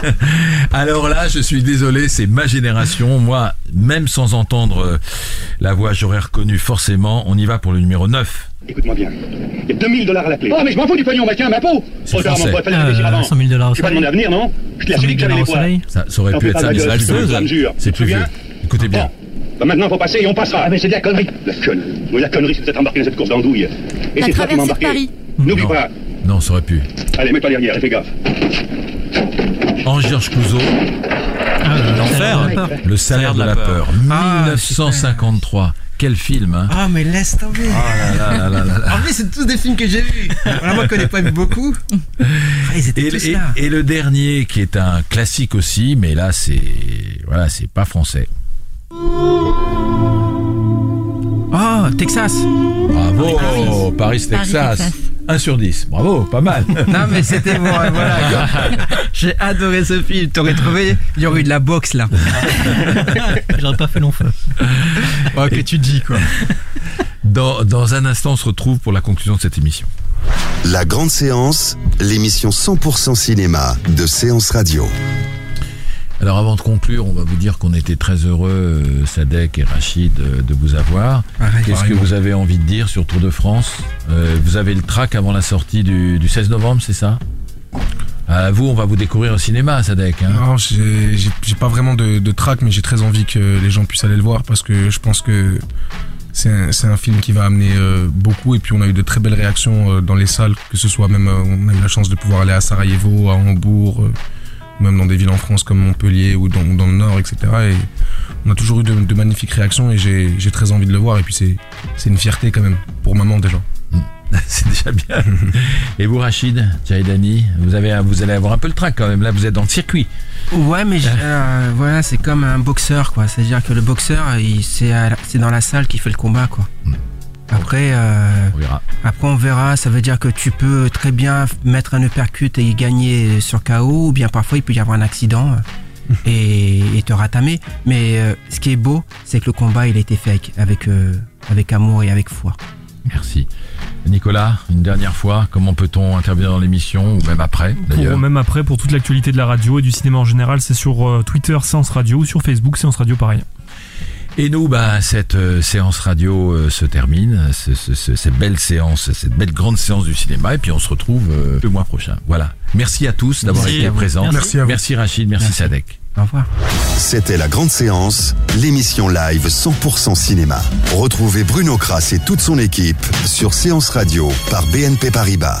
Alors là, je suis désolé, c'est ma génération. Moi, même sans entendre euh, la voix, j'aurais reconnu forcément. On y va pour le numéro 9. Écoute-moi bien. Il y a 2000 dollars à la clé. Oh, mais je m'en fous du pognon, bah tiens, ma peau C'est mon français. réfléchir Euh, avant. 100 000 dollars au Tu pas soleil. demandé à venir, non Je te l'ai 100 000 assuré que j'avais les soleil. Ça, ça aurait pu être ça, la mais c'est plus vieux. ça me jure. C'est plus vieux. Écoutez bien. Bah maintenant, faut passer et on passera. Ah, mais c'est de la connerie. La connerie. La c'est de s'être embarqué dans cette course d'andouille. Et La c'est toi qui de embarqué. Paris. N'oublie pas. Non, ça aurait pu. Allez, mets-toi derrière et fais gaffe. Ange-Georges Clouseau, Ah, L'enfer. Salaire de la peur. Le salaire de la peur. Ah, 1953. Quel film, hein Ah, mais laisse tomber. Ah là là là là là. En plus, c'est tous des films que j'ai vus. Voilà, moi, je connais pas vu beaucoup. Ah, ils étaient Et, tous et- là. et le dernier qui est un classique aussi, mais là c'est voilà, c'est pas français. Oh, Texas. Bravo, Paris. Paris, Texas. Texas. 1 sur 10. Bravo, pas mal. Non, mais c'était bon, ouais, voilà. J'ai adoré ce film. T'aurais trouvé, il y aurait eu de la boxe là. J'aurais pas fait long feu. Oh, que tu dis, quoi. Dans, dans un instant, on se retrouve pour la conclusion de cette émission. La grande séance, l'émission 100% cinéma de Séance Radio. Alors avant de conclure, on va vous dire qu'on était très heureux, euh, Sadek et Rachid, euh, de vous avoir. Qu'est-ce que vous avez envie de dire sur Tour de France? Euh, Vous avez le track avant la sortie du, du 16 novembre, c'est ça? À vous, on va vous découvrir au cinéma, Sadek. Hein Non, j'ai pas vraiment de, de track, mais j'ai très envie que les gens puissent aller le voir parce que je pense que c'est un, film qui va amener euh, beaucoup. Et puis on a eu de très belles réactions euh, dans les salles, que ce soit même, euh, on a eu la chance de pouvoir aller à Sarajevo, à Hambourg, même dans des villes en France comme Montpellier ou dans, le Nord, etc. Et on a toujours eu de, de magnifiques réactions et j'ai très envie de le voir. Et puis c'est une fierté quand même pour maman déjà. C'est déjà bien. Et vous, Rachid, Dani, vous avez, vous allez avoir un peu le trac quand même. Là, vous êtes dans le circuit. Ouais, mais euh, voilà, c'est comme un boxeur, quoi. C'est-à-dire que le boxeur, c'est dans la salle qu'il fait le combat, quoi. Après, euh, On verra. après, on verra. Ça veut dire que tu peux très bien mettre un uppercut et gagner sur KO, ou bien parfois il peut y avoir un accident et, et te ratamer. Mais euh, ce qui est beau, c'est que le combat, il a été fait avec, avec, euh, avec amour et avec foi. Merci. Nicolas, une dernière fois, comment peut-on intervenir dans l'émission ou même après d'ailleurs même après, pour toute l'actualité de la radio et du cinéma en général, c'est sur euh, Twitter Séance Radio ou sur Facebook Séance Radio pareil. Et nous, bah, cette euh, séance radio euh, se termine, ce- ce- ce- cette belle séance, cette belle grande séance du cinéma, et puis on se retrouve euh, le mois prochain. Voilà. Merci à tous d'avoir Merci été présents. Merci. Merci à vous. Merci Rachid, merci, Sadek. Au revoir. C'était la grande séance, l'émission live 100% cinéma. Retrouvez Bruno Kras et toute son équipe sur Séance Radio par BNP Paribas.